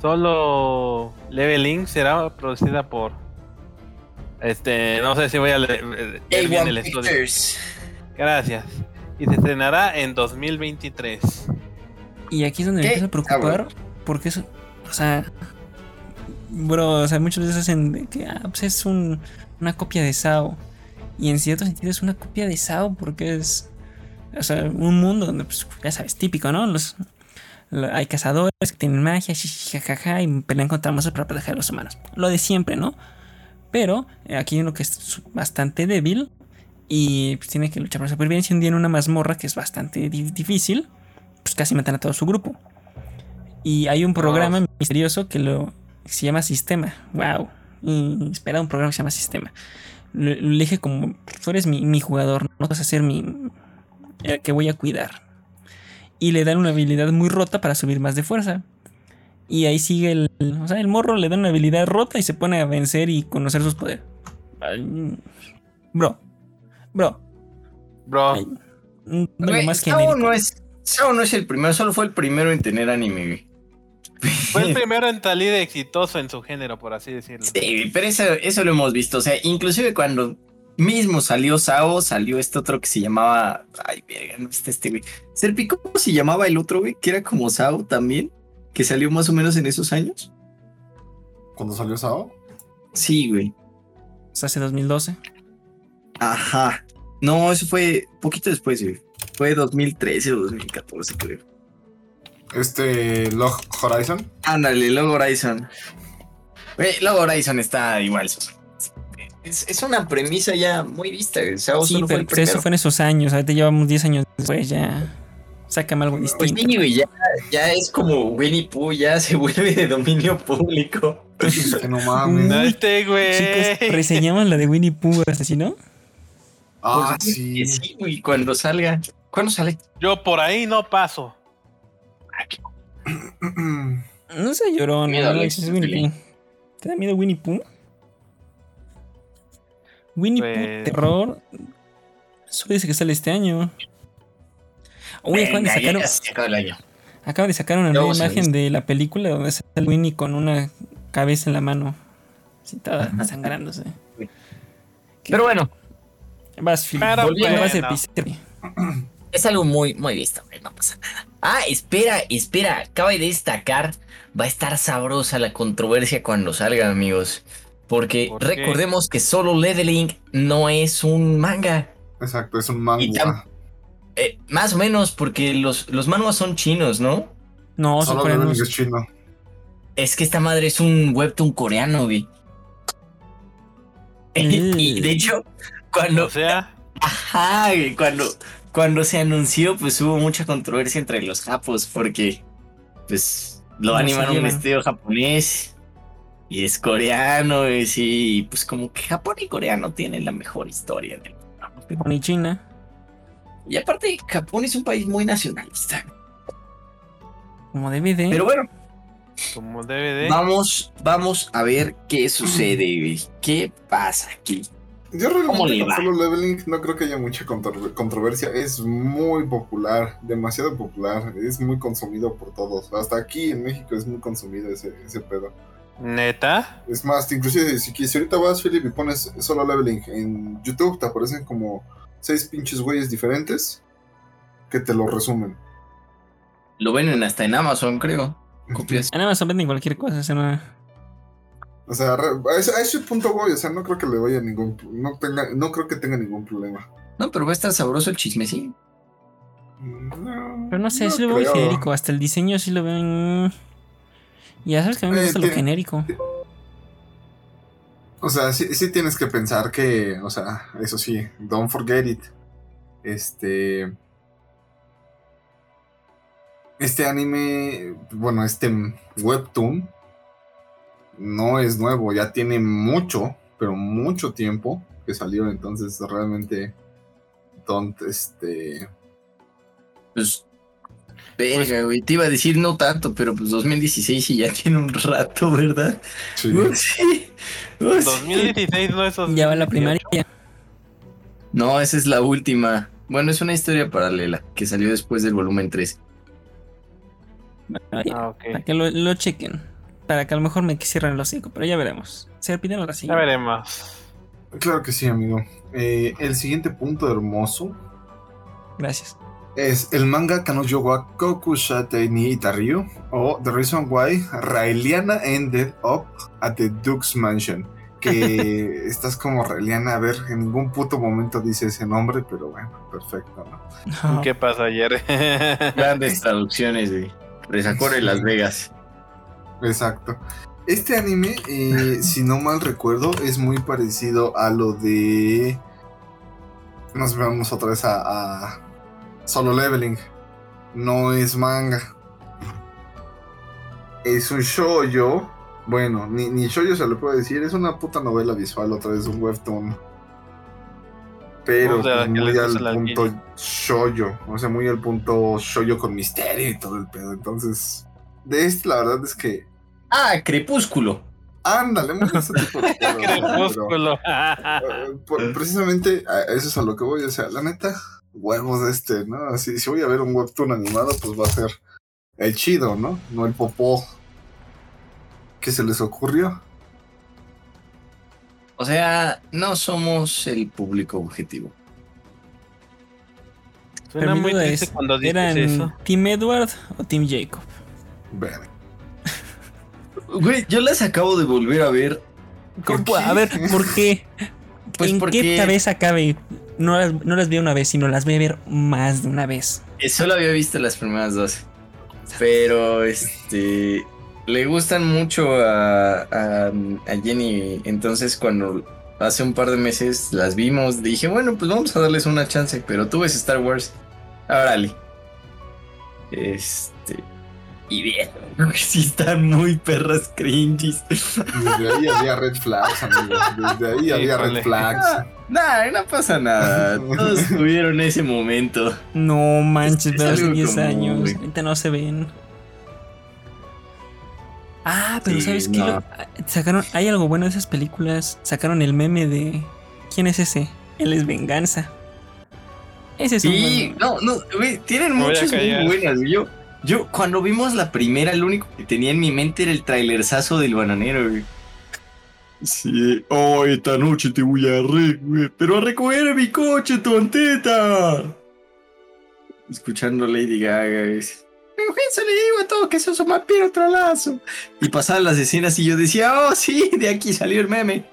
Solo Leveling será producida por. Este, no sé si voy a le- eh, leer bien el A1 estudio. Pictures. Gracias. Y se estrenará en 2023. Y aquí es donde me empiezo a preocupar. Ah, Porque eso. O sea. Bro, o sea, muchas veces hacen que ah, pues es un, una copia de Sao. Y en cierto sentido es una copia de Sao porque es. O sea, un mundo donde, pues, ya sabes, típico, ¿no? Los, lo- hay cazadores que tienen magia, jajaja, y pelean contra monstruos para proteger a los humanos. Lo de siempre, ¿no? Pero eh, aquí hay uno que es bastante débil y pues, tiene que luchar por la supervivencia. Un día en una mazmorra que es bastante di- difícil, pues casi matan a todo su grupo. Y hay un programa misterioso que lo que se llama Sistema. Wow. Y espera un programa que se llama Sistema. Elige como tú eres mi, mi jugador, no vas a ser mi el que voy a cuidar. Y le dan una habilidad muy rota para subir más de fuerza. Y ahí sigue el. O sea, el morro le dan una habilidad rota y se pone a vencer y conocer sus poderes. Bro. Bro. Bro, ay, más no es. No es el primero, solo fue el primero en tener anime, güey. Fue el primero en salir exitoso en su género, por así decirlo. Sí, pero eso, eso lo hemos visto. O sea, inclusive cuando mismo salió Sao, salió este otro que se llamaba. Ay, verga, no está este güey. Serpi, ¿cómo se llamaba el otro, güey? Que era como Sao también. Que salió más o menos en esos años. Cuando salió Sao. Sí, güey. Sea, hace 2012. Ajá. No, eso fue poquito después, güey. Fue 2013 o 2014, creo. Este Log Horizon. Ándale, Log Horizon. Log Horizon está igual. Es, es una premisa ya muy vista. Sí, fue pues, eso fue en esos años. Ahorita llevamos 10 años después. Ya. Sácame algo Pues distinto. sí, güey, ya, ya es como Winnie Pooh, ya se vuelve de dominio público. Que no mames. No este, güey. Chicos, reseñamos la de Winnie Pooh, así, ¿no? Ah, Pues, sí. sí, güey, cuando salga. ¿Cuándo sale? Yo por ahí no paso. No sé, llorón. Miedo, no, Alex, es Winnie. Pooh. ¿Te da miedo Winnie Pooh? Winnie Pooh, Pues- terror. Solo dice que sale este año. Uy, acaban de sacar, casi se acaba el año. acaban de sacar una nueva imagen de la película donde sale Winnie con una cabeza en la mano. Así toda sangrándose. Pero bueno, Vas, Phil. Pero vas a bueno. epiceria. es algo muy, muy visto, no pasa nada. Ah, espera, espera, acaba de destacar, va a estar sabrosa la controversia cuando salga, amigos. Porque recordemos que solo Leveling no es un manga. Exacto, es un manga. Eh, más o menos, porque los, los manguas son chinos, ¿no? No, Solo. Leveling es chino. Es que esta madre es un webtoon coreano, güey. y de hecho, cuando, O sea, Ajá, güey, cuando, cuando se anunció, pues hubo mucha controversia entre los japos, porque pues lo No animaron un estudio japonés y es coreano, y sí, pues como que Japón y coreano tienen la mejor historia del mundo. Con y China. Y aparte, Japón es un país muy nacionalista. Como DVD. Pero bueno, como DVD. vamos, vamos a ver qué sucede, güey. ¿Qué pasa aquí? Yo ¿Cómo le realmente con? Solo Leveling no creo que haya mucha contro- controversia. Es muy popular, demasiado popular. Es muy consumido por todos. Hasta aquí en México es muy consumido ese, ese pedo. Neta. Es más, inclusive si, si ahorita vas, Philip, y pones Solo Leveling en YouTube, te aparecen como seis pinches güeyes diferentes que te lo resumen. Lo ven hasta en Amazon, creo. Copias. En Amazon venden cualquier cosa. No- O sea, a ese, a ese punto voy, o sea, no creo que le vaya ningún, no tenga, no creo que tenga ningún problema. No, pero va a estar sabroso el chisme, sí. No, Pero no sé, sí lo veo muy genérico. Hasta el diseño sí lo veo. en- Ya sabes que a mí me Eh, gusta lo genérico. O sea, sí, sí tienes que pensar que, o sea, eso sí, don't forget it. Este. Este anime, bueno, este webtoon no es nuevo, ya tiene mucho, pero mucho tiempo que salió, entonces realmente don't, este, Pues. Verga, güey. Te iba a decir no tanto, pero pues 2016 y ya tiene un rato, ¿verdad? sí. Uh, sí. Uh, sí. 2016 no es Ya va la 2018. primaria. No, esa es la última. Bueno, es una historia paralela que salió después del volumen 3. Ay, Ah, ok. Para que lo, lo chequen. Para que a lo mejor me cierren el hocico, pero ya veremos. Se piden la Ya siguiente. veremos. Claro que sí, amigo. Eh, el siguiente punto hermoso Gracias. es el manga Kanojo wa Kokushate ni Itaryu o The Reason Why Raeliana Ended Up at the Duke's Mansion. Que estás como Raeliana, a ver, en ningún puto momento dice ese nombre, pero bueno, perfecto, ¿no? No. ¿Qué pasó ayer? Grandes traducciones, güey. Resacore Las Vegas. Exacto. Este anime, eh, si no mal recuerdo, es muy parecido a lo de. Nos vemos otra vez a, a Solo Leveling. No es manga. Es un shoujo. Bueno, ni, ni shoujo se le puede decir. Es una puta novela visual, otra vez un webtoon. Pero O sea, que muy al punto shoujo. O sea, muy al punto shoujo con misterio y todo el pedo. Entonces, de este, la verdad es que Ah, Crepúsculo. Ándale, ese tipo de cosas, pero, Crepúsculo. eh, por- precisamente a eso es a lo que voy. O sea, la neta, huevos de este, ¿no? Así, si voy a ver un webtoon animado, pues va a ser el chido, ¿no? No el popó que se les ocurrió. O sea, no somos el público objetivo. Suena muy triste es, cuando dices ¿Eran eso. Team Edward o Team Jacob? Ver. Güey, yo las acabo de volver a ver. A ver, ¿por qué? Pues ¿En porque- qué cabeza cabe? No las, no las vi una vez, sino las voy a ver más de una vez. Eh, Solo había visto las primeras dos. Pero este. Le gustan mucho a, a, a Jenny. Entonces, cuando hace un par de meses las vimos, dije, bueno, pues vamos a darles una chance. Pero tú ves Star Wars. Órale. Este. Y bien, sí están muy perras cringes. Desde ahí había red flags, amigos. Desde ahí había red flags. Nah, no pasa nada. Todos tuvieron ese momento. No manches, Es pero hace algo 10 común, años. Ahorita no se ven. Ah, pero Sí, ¿sabes qué? no. Sacaron, hay algo bueno de esas películas. Sacaron el meme de. ¿Quién es ese? Él es venganza. Ese es un Sí, buen- no, no, güey, tienen muchas muy buenas. Yo, yo, cuando vimos la primera, lo único que tenía en mi mente era el trailerzazo del bananero, güey. Sí, oh, esta noche te voy a re, güey, pero a recoger mi coche, tonteta. Escuchando Lady Gaga, dice, eso le digo a todos que sos un vampiro trolazo. Y pasaban las escenas y yo decía, oh, sí, de aquí salió el meme.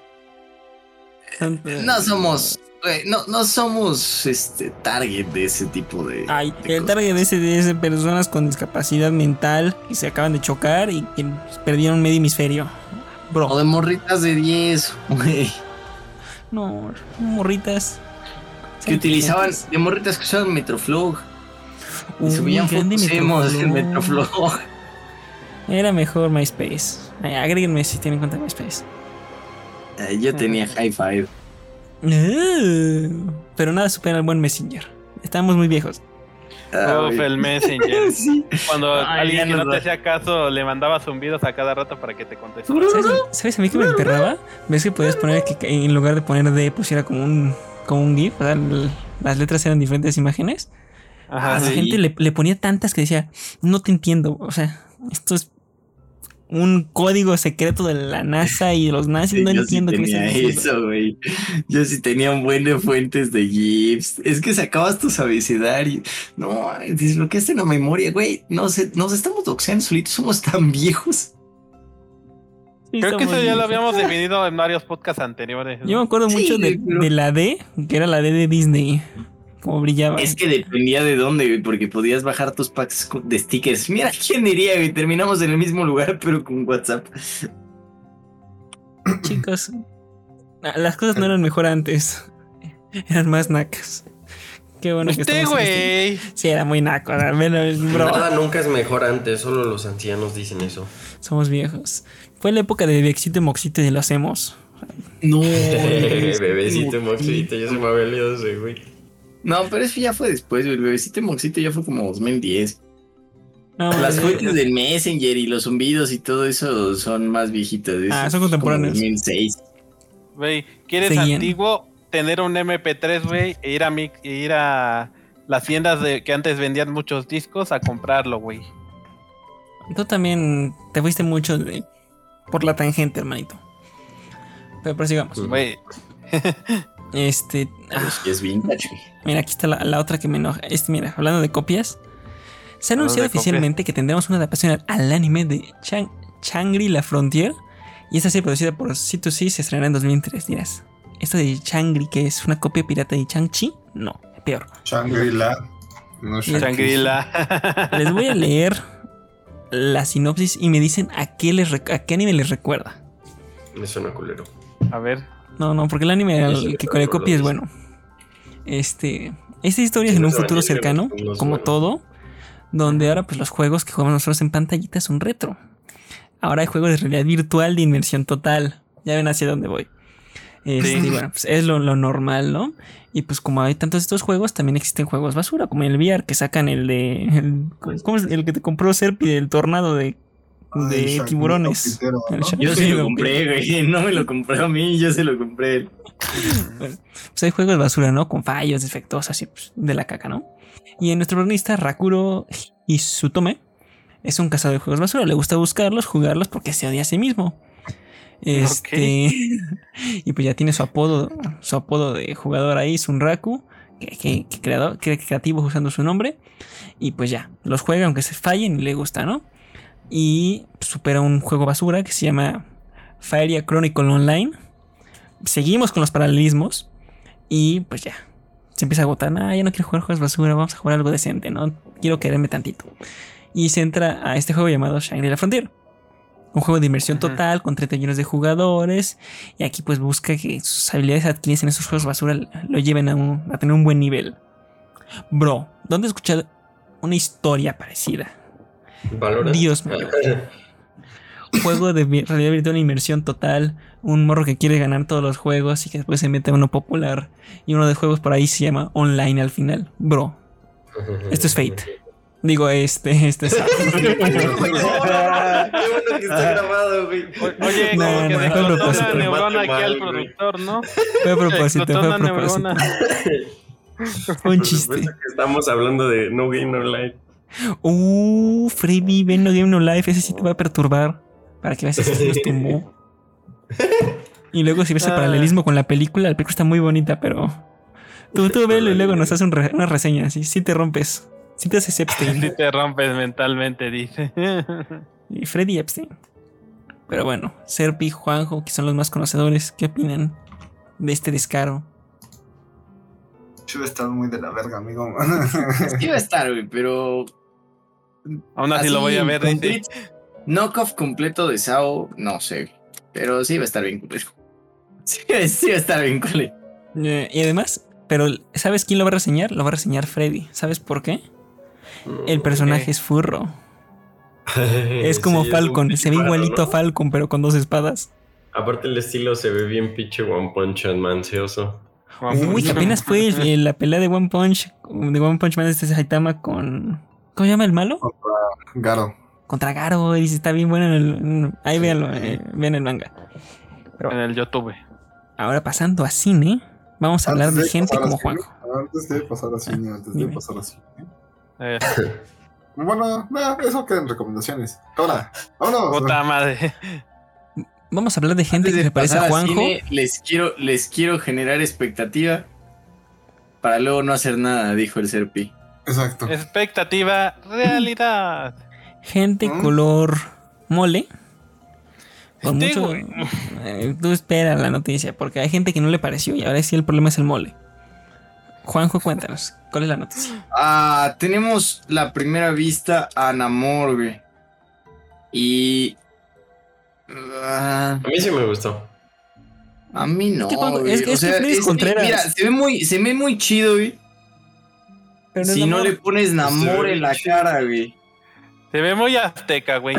No somos, no, no somos este target de ese tipo de. Ay, de el cosas. target ese de ese personas con discapacidad mental que se acaban de chocar y que perdieron medio hemisferio. O Bro, de morritas de 10, güey. no, morritas. Que utilizaban, de morritas que usaban Metroflog. Y subían fotos en Metroflog. Era mejor MySpace. Ay, agréguenme si tienen cuenta de MySpace. Yo tenía High Five. Uh, pero nada supera al buen Messenger. Estábamos muy viejos. Ah, Uf, el Messenger. Sí. Cuando Ay, alguien que no te hacía caso le mandaba zumbidos a cada rato para que te contestara. ¿Sabes, sabes a mí que me enterraba? ¿Ves que podías poner que en lugar de poner D pusiera como un, como un GIF? O sea, el- las letras eran diferentes imágenes. Ajá, A la sí. gente le, le ponía tantas que decía, no te entiendo. O sea, esto es un código secreto de la NASA y los nazis. Sí, no yo entiendo sí qué tenía están diciendo. eso, güey. Yo sí tenía un buen de fuentes de GIFs. Es que sacabas tus abecedarios. No, desbloqueaste la memoria, güey. Nos, nos estamos doxeando solitos, somos tan viejos. Sí, Creo que eso ya lo habíamos definido en varios podcasts anteriores. ¿no? Yo me acuerdo Sí, mucho de, pero- de la D, que era la D de Disney. Como brillaba. Es que dependía de dónde, güey, porque podías bajar tus packs de stickers. Mira, ¿quién diría, güey? Terminamos en el mismo lugar, pero con WhatsApp. Chicos, ah, las cosas no eran mejor antes. Eran más nacas. Qué bueno que Usted, este- güey. Sí, era muy naco. al menos, bro. Nada nunca es mejor antes, solo los ancianos dicen eso. Somos viejos. Fue la época de Bexito y Moxito y lo hacemos. No, Bebecito moxito, ya se me había olvidado ese, güey. No, pero eso ya fue después, güey. El bebecito moxito ya fue como 2010. No, Las fuentes del Messenger y los zumbidos y todo eso son más viejitas. eso Ah, son contemporáneos. 2006. Güey, ¿quieres Seguían. antiguo? Tener un MP3, güey, e ir a, mi- e ir a las tiendas de, que antes vendían muchos discos a comprarlo, güey. Tú también te fuiste mucho por la tangente, hermanito. Pero prosigamos. Güey, Este. Ah, es vintage, mira, aquí está la, la otra que me enoja. Este, mira, hablando de copias. Se ha anunciado copias. oficialmente que tendremos una adaptación al- anime de Chang, Changri La Frontier. Y esta serie producida por C2C se estrenará en 2003. Dirás, ¿esto de Changri que es una copia pirata de Chang-Chi? No, peor. Shangri-La. No Shangri-La. Les voy a leer la sinopsis y me dicen a qué, les a qué anime les recuerda. Me suena culero. a ver. No, no, porque el anime al que le copia es bueno. Este, esta historia es en un futuro cercano, como todo, donde ahora pues los juegos que jugamos nosotros en pantallita son retro. Ahora hay juegos de realidad virtual de inmersión total. Ya ven hacia dónde voy. Este, Sí. bueno, pues es lo, lo normal, ¿no? Y pues como hay tantos de estos juegos, también existen juegos basura, como el VR que sacan el de... El, ¿Cómo es? El que te compró Serpi del tornado de, de tiburones. Yo se Sí, lo compré, güey. No me lo compré a mí, yo se lo compré. él. pues hay juegos basura, ¿no? Con fallos, defectos, así pues, de la caca, ¿no? Y en nuestro protagonista, Rakuro Isutome, es un cazador de juegos basura. Le gusta buscarlos, jugarlos porque se odia a sí mismo. Este. y pues ya tiene su apodo, su apodo de jugador ahí, Sunraku, que, que, que creador, que creativo usando su nombre. Y pues ya, los juega aunque se fallen y le gusta, ¿no? Y supera un juego basura que se llama Fairia Chronicle Online. Seguimos con los paralelismos. Y pues ya. Se empieza a agotar. Ah, ya no quiero jugar juegos basura. Vamos a jugar algo decente, ¿no? Quiero quererme tantito. Y se entra a este juego llamado Shangri-La Frontier. Un juego de inmersión Ajá. total con 30 millones de jugadores. Y aquí pues busca que sus habilidades adquiridas en esos juegos basura lo lleven a, un- a tener un buen nivel. Bro, ¿dónde he escuchado una historia parecida? Valorant. Dios mío. Juego de realidad virtual inmersión total. Un morro que quiere ganar todos los juegos y que después se mete a uno popular. Y uno de juegos por ahí se llama online al final. Bro, esto es Fate. Digo, este, este es. Qué bueno que está grabado, güey. Oye, No, como que no, fue a explotó propósito. una neurona aquí Mal, al productor, ¿no? Fue a propósito, fue propósito. un chiste. estamos hablando de No Game Online. Uh, Freddy, ven no Game No Life, ese sí te va a perturbar. Para que veas si se nos tumbó. Y luego si ves el Ah. paralelismo con la película, la película está muy bonita, pero. Tú, tú velo y luego nos haces un re- una reseña. Si sí, te rompes. Si te haces Si Epstein. te rompes mentalmente, dice. y Freddy Epstein. Pero bueno, Serpi y Juanjo, que son los más conocedores, ¿qué opinan de este descaro? Yo he estado muy de la verga, amigo. Sí va a estar, güey, pero. Aún así, lo voy a ver, dice. complete- Knockoff completo de Sao, no sé. Pero sí va a estar bien culero. Sí, sí va a estar bien culero. Eh, y además, pero ¿sabes quién lo va a reseñar? Lo va a reseñar Freddy. ¿Sabes por qué? El personaje es furro. Es como Sí, Falcon, un se ve igualito a. Falcon, pero con dos espadas. Aparte el estilo se ve bien pinche One Punch Man. Uy, que apenas fue el- el- la pelea de One Punch, de One Punch Man de este Saitama con. ¿Cómo se llama el malo? Garo. Contra Garo, y dice, está bien bueno en el. en- ahí véanlo, eh, vean el manga. En el YouTube. Ahora pasando a cine, vamos a hablar Antes de gente como Juanjo. Antes de pasar al cine, antes de pasar al cine. Eh, Bueno, no, eso quedan recomendaciones. Ahora, vámonos. puta madre. Vamos a hablar de gente Antes que de se parece a Juanjo. cine, les quiero, les quiero generar expectativa para luego no hacer nada, dijo el Serpi. Exacto. Expectativa, realidad. Gente ¿Mm? color mole. Con Sí, mucho. güey. Eh, tú espera la noticia, porque hay gente que no le pareció y ahora sí el problema es el mole. Juanjo, cuéntanos, ¿cuál es la noticia? Ah, tenemos la primera vista a Namor, güey. Y. ah, A mí sí me gustó. a mí no. que es que- O es que es Contreras. Mira, se ve muy, se ve muy chido, güey. Pero si no le pones Namor en la cara, güey. Se ve muy azteca, güey.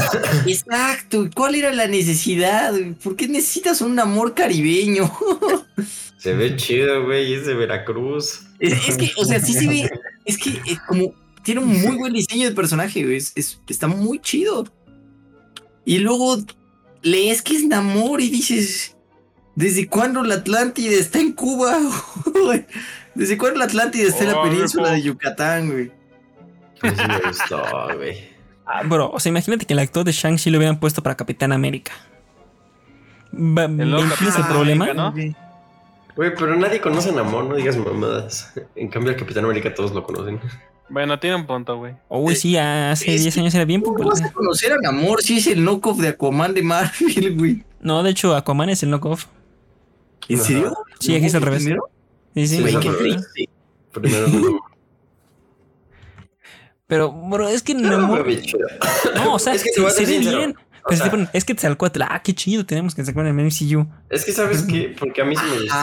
Exacto. ¿Cuál era la necesidad? güey? ¿Por qué necesitas un amor caribeño? Se ve chido, güey. Es de Veracruz. Es, es que, o sea, sí se ve. Es que eh, como tiene un muy buen diseño de personaje, güey. Es, es- está muy chido. Y luego lees que es Namor y dices. ¿Desde cuándo la Atlántida está en Cuba? ¿Desde cuándo la Atlántida está en la península de Yucatán, güey? Me gustó, güey. Ah, bro, o sea, imagínate que el actor de Shang-Chi lo hubieran puesto para Capitán América. Va- nuevo ¿Entiendes el Capitán problema? América, ¿no? Güey. Pero nadie conoce a Namor, no digas mamadas. En cambio, el Capitán América todos lo conocen. Bueno, tiene un punto, güey. Uy, sí, hace Es 10 que- años era bien ¿Cómo vas a popular. conocer a Namor si es el knockoff de Aquaman de Marvel, güey? No, de hecho, Aquaman es el knockoff. ¿En serio? Sí, aquí está al revés. ¿Primero? Sí, sí. Sí, Güey, es qué al triste. Primero no. Pero, bro, es que No. No, o sea, Es que te se, ve bien. Pero si sea, te ponen, es que te salcó ah, qué chido, tenemos que sacar en el MCU. Es que, ¿sabes qué? Porque a mí sí me gustó.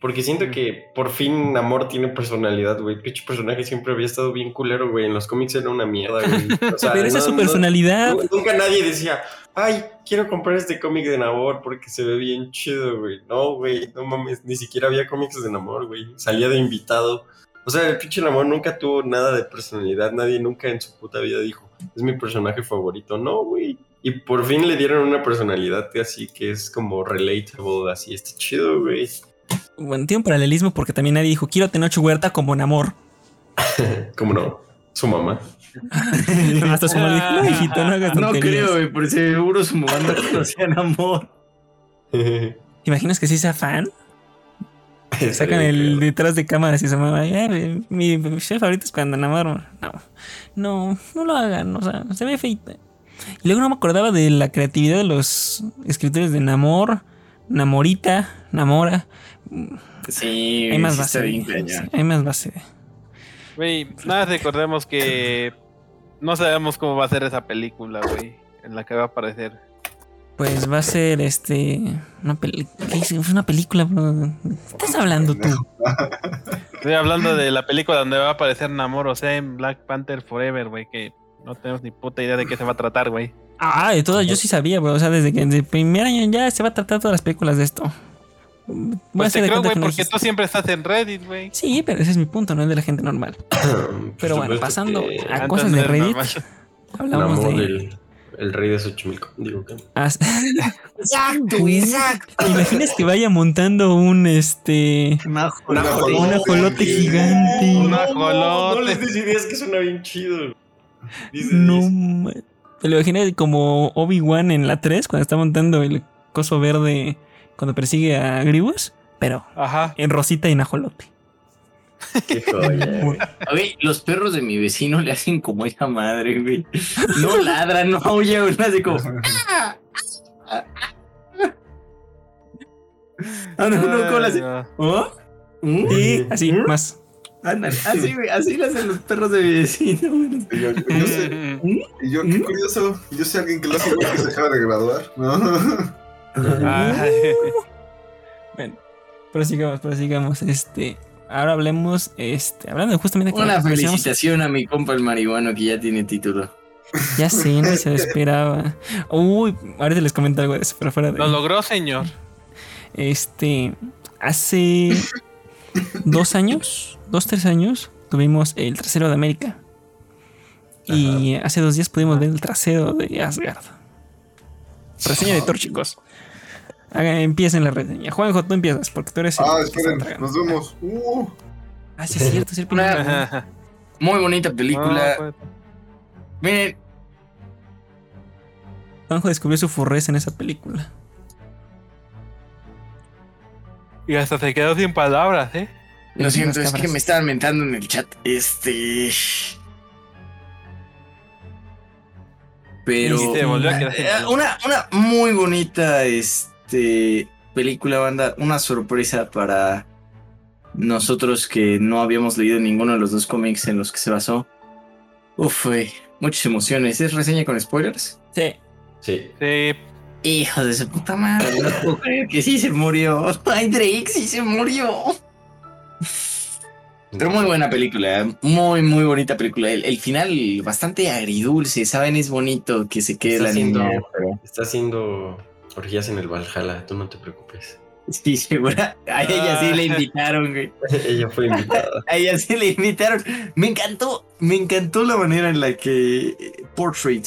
Porque siento que por fin Namor tiene personalidad, güey. Pinche personaje siempre había estado bien culero, güey. En los cómics era una mierda, güey. O sea, Pero esa es su personalidad. nu- nunca nadie decía, ay, quiero comprar este cómic de Namor porque se ve bien chido, güey. No, güey, no mames. Ni siquiera había cómics de Namor, güey. Salía de invitado. O sea, el pinche Namor nunca tuvo nada de personalidad. Nadie nunca en su puta vida dijo, es mi personaje favorito. No, güey. Y por fin le dieron una personalidad así que es como relatable, así. Está chido, güey. Bueno, tiene un paralelismo porque también nadie dijo, quiero a Tenoch Huerta como Namor. ¿Cómo no? Su mamá. Hasta su madre dijo, no, hijito, no hagas No tonterías". creo, güey, por seguro su mamá no conocía a Namor. ¿Te imaginas que sí sea fan? Sacan el detrás de cámaras y se mamá, "Eh, mi, mi chef favorito es cuando Namor. No, no, no lo hagan, o sea, se ve feita. Y luego no me acordaba de la creatividad de los escritores de Namor, Namorita, Namora. Sí, Hay más base. hay más base. Güey, nada, recordemos que no sabemos cómo va a ser esa película, güey, en la que va a aparecer. Pues va a ser este. Una película. Es una película, bro. ¿Qué estás hablando tú? Estoy hablando de la película donde va a aparecer Namor, o sea, en Black Panther Forever, güey, que No tenemos ni puta idea de qué se va a tratar, güey. Ah, de todas, yo sí sabía, güey. O sea, desde que desde el primer año ya se va a tratar todas las películas de esto. Voy a Pues hacer te de creo, güey, porque tú siempre estás en Reddit, güey. Sí, pero ese es mi punto, no es de la gente normal. Pero bueno, pasando a cosas de Reddit, normal. hablamos de. el, el rey de Xochimilco. Digo que. as- Exacto, exacto. ¿Te imaginas que vaya montando un este. Un Un ajolote gigante. Un No, ajolote. no les des ideas que suena bien chido. Dice, No, te lo imaginas como Obi-Wan en la 3 cuando está montando el coso verde cuando persigue a Grievous, pero Ajá. en rosita y en ajolote. Qué joya. güey. Los perros de mi vecino le hacen como esa madre, güey. No ladran, no aullan, güey, hace como. Ah, no, no, ¿cómo le ¿Oh? ¿Mm? Sí, así, ¿Mm? más. Ándale, así, güey, así le hacen los perros de mi vecino, güey. Y yo, yo sé, y yo, qué curioso. Yo sé alguien que lo hace que se acaba de graduar. ¿no? Bueno, prosigamos, prosigamos. Este, ahora hablemos, este, hablando de justamente que Una felicitación a mi compa el marihuano que ya tiene título. Ya sé, no se lo esperaba. Uy, ahorita les comento algo de eso, pero fuera de. Lo logró, señor. Este, hace dos años, dos, tres años, tuvimos el trasero de América. Y hace dos días pudimos ver el trasero de Asgard. Reseña de Thor, chicos. Empiecen la reseña. Juanjo, tú empiezas, porque tú eres el Ah, esperen, nos vemos. Uh, Ah, sí, es cierto, es el Una-. Muy bonita película. No, Miren, Juanjo descubrió su furrez en esa película. Y hasta se quedó sin palabras, ¿eh? lo siento, es que me estaban mentando en el chat. Este. Pero. Sin Eh, una, una muy bonita este, película, banda. Una sorpresa para nosotros que no habíamos leído ninguno de los dos cómics en los que se basó. Uf, muchas emociones. ¿Es reseña con spoilers? Sí. Sí. Sí. Hijo de su puta madre, no puedo creer que sí se murió. Ay, Drake sí se murió. Pero muy buena película, muy, muy bonita película. El, el final bastante agridulce, ¿saben? Es bonito que se quede Está la niña. pero- Está haciendo orgías en el Valhalla, tú no te preocupes. Sí, segura. A ella sí le invitaron, güey. Ella fue invitada. A ella sí le invitaron. Me encantó, me encantó la manera en la que eh, Portrait,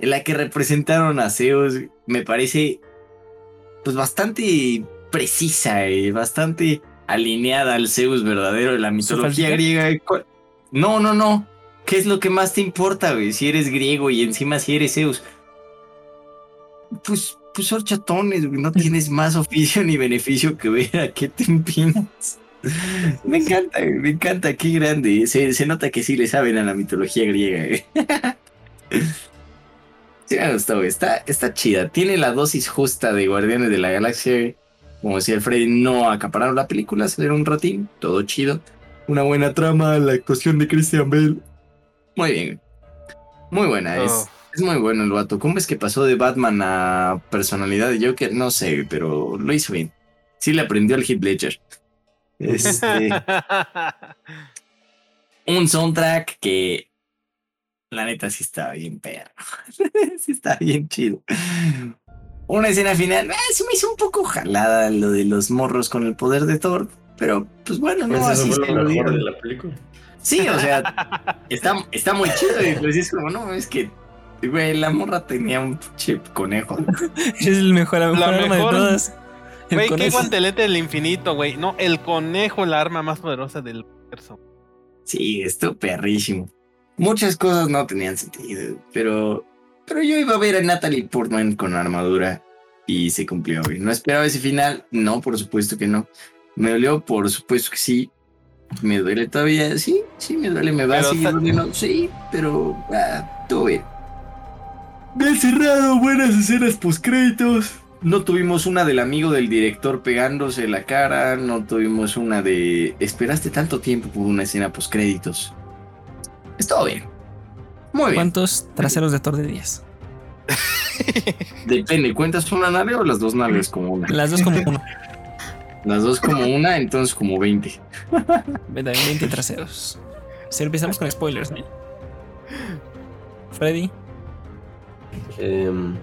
en la que representaron a Zeus, me parece pues bastante precisa y bastante alineada al Zeus verdadero de la mitología griega. ¿Cuál- No, no, no. ¿Qué es lo que más te importa, güey? Si eres griego y encima si eres Zeus. Pues, pues horchatones, güey. No tienes más oficio ni beneficio que ver a qué te empinas. Me encanta, güey, me encanta, qué grande. Se, se nota que sí le saben a la mitología griega. Sí me gustó, güey. Está, está chida. Tiene la dosis justa de Guardianes de la Galaxia. Como decía Freddy, no acapararon la película, se dieron un ratín, todo chido. Una buena trama, la actuación de Christian Bale. Muy bien. Muy buena, es, Oh. es muy bueno el vato. ¿Cómo es que pasó de Batman a personalidad de Joker? No sé, pero lo hizo bien. Sí le aprendió al Heath Ledger. Este, un soundtrack que la neta sí está bien perro. sí está bien chido. Una escena final, eh, se me hizo un poco jalada lo de los morros con el poder de Thor, pero pues bueno, no, Pues así eso fue lo lo mejor dieron. de la película. Sí, o sea, está, está muy chido y pues es como, no, es que, güey, la morra tenía un chip conejo. Es el mejor, la mejor La arma de todas. Güey, qué guantelete del infinito, güey. No, el conejo, la arma más poderosa del universo. Sí, estuvo perrísimo. Muchas cosas no tenían sentido, pero, pero yo iba a ver a Natalie Portman con armadura y se cumplió. güey. No esperaba ese final, no, por supuesto que no. Me dolió, por supuesto que sí. Me duele todavía, sí, sí, me duele, me va Pero a seguir doliendo, sí, pero ah, todo bien. Bien cerrado, buenas escenas postcréditos. No tuvimos una del amigo del director pegándose la cara, no tuvimos una de esperaste tanto tiempo por una escena postcréditos. Estuvo bien. Muy bien. ¿Cuántos traseros de Thor de 10? Depende, ¿cuentas una nave o las dos naves como una? Las dos como uno. Las dos como una, entonces como 20. Venga, 20 traseros. Si empezamos con spoilers, ¿no? Freddy. Em,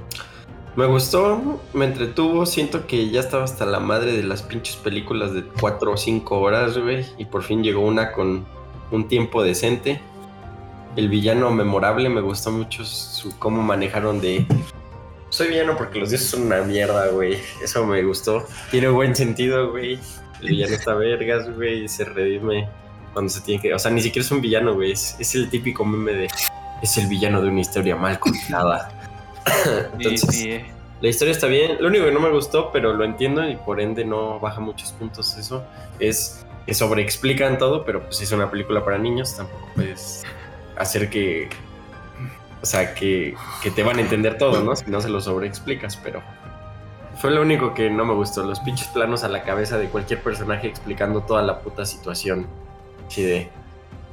me gustó, me entretuvo, siento que ya estaba hasta la madre de las pinches películas de 4 o 5 horas, güey, y por fin llegó una con un tiempo decente. El villano memorable, me gustó mucho su cómo manejaron de... Soy villano porque los dioses son una mierda, güey. Eso me gustó. Tiene buen sentido, güey. El villano está vergas, güey, se redime cuando se tiene que... O sea, ni siquiera es un villano, güey. Es, es el típico meme de... Es el villano de una historia mal contada. Entonces, Sí, sí, eh. la historia está bien. Lo único que no me gustó, pero lo entiendo y por ende no baja muchos puntos eso, es que sobreexplican todo, pero pues si es una película para niños, tampoco puedes hacer que... O sea, que, que te van a entender todo, ¿no? Si no se lo sobreexplicas, pero... Fue lo único que no me gustó, los pinches planos a la cabeza de cualquier personaje explicando toda la puta situación. Así de...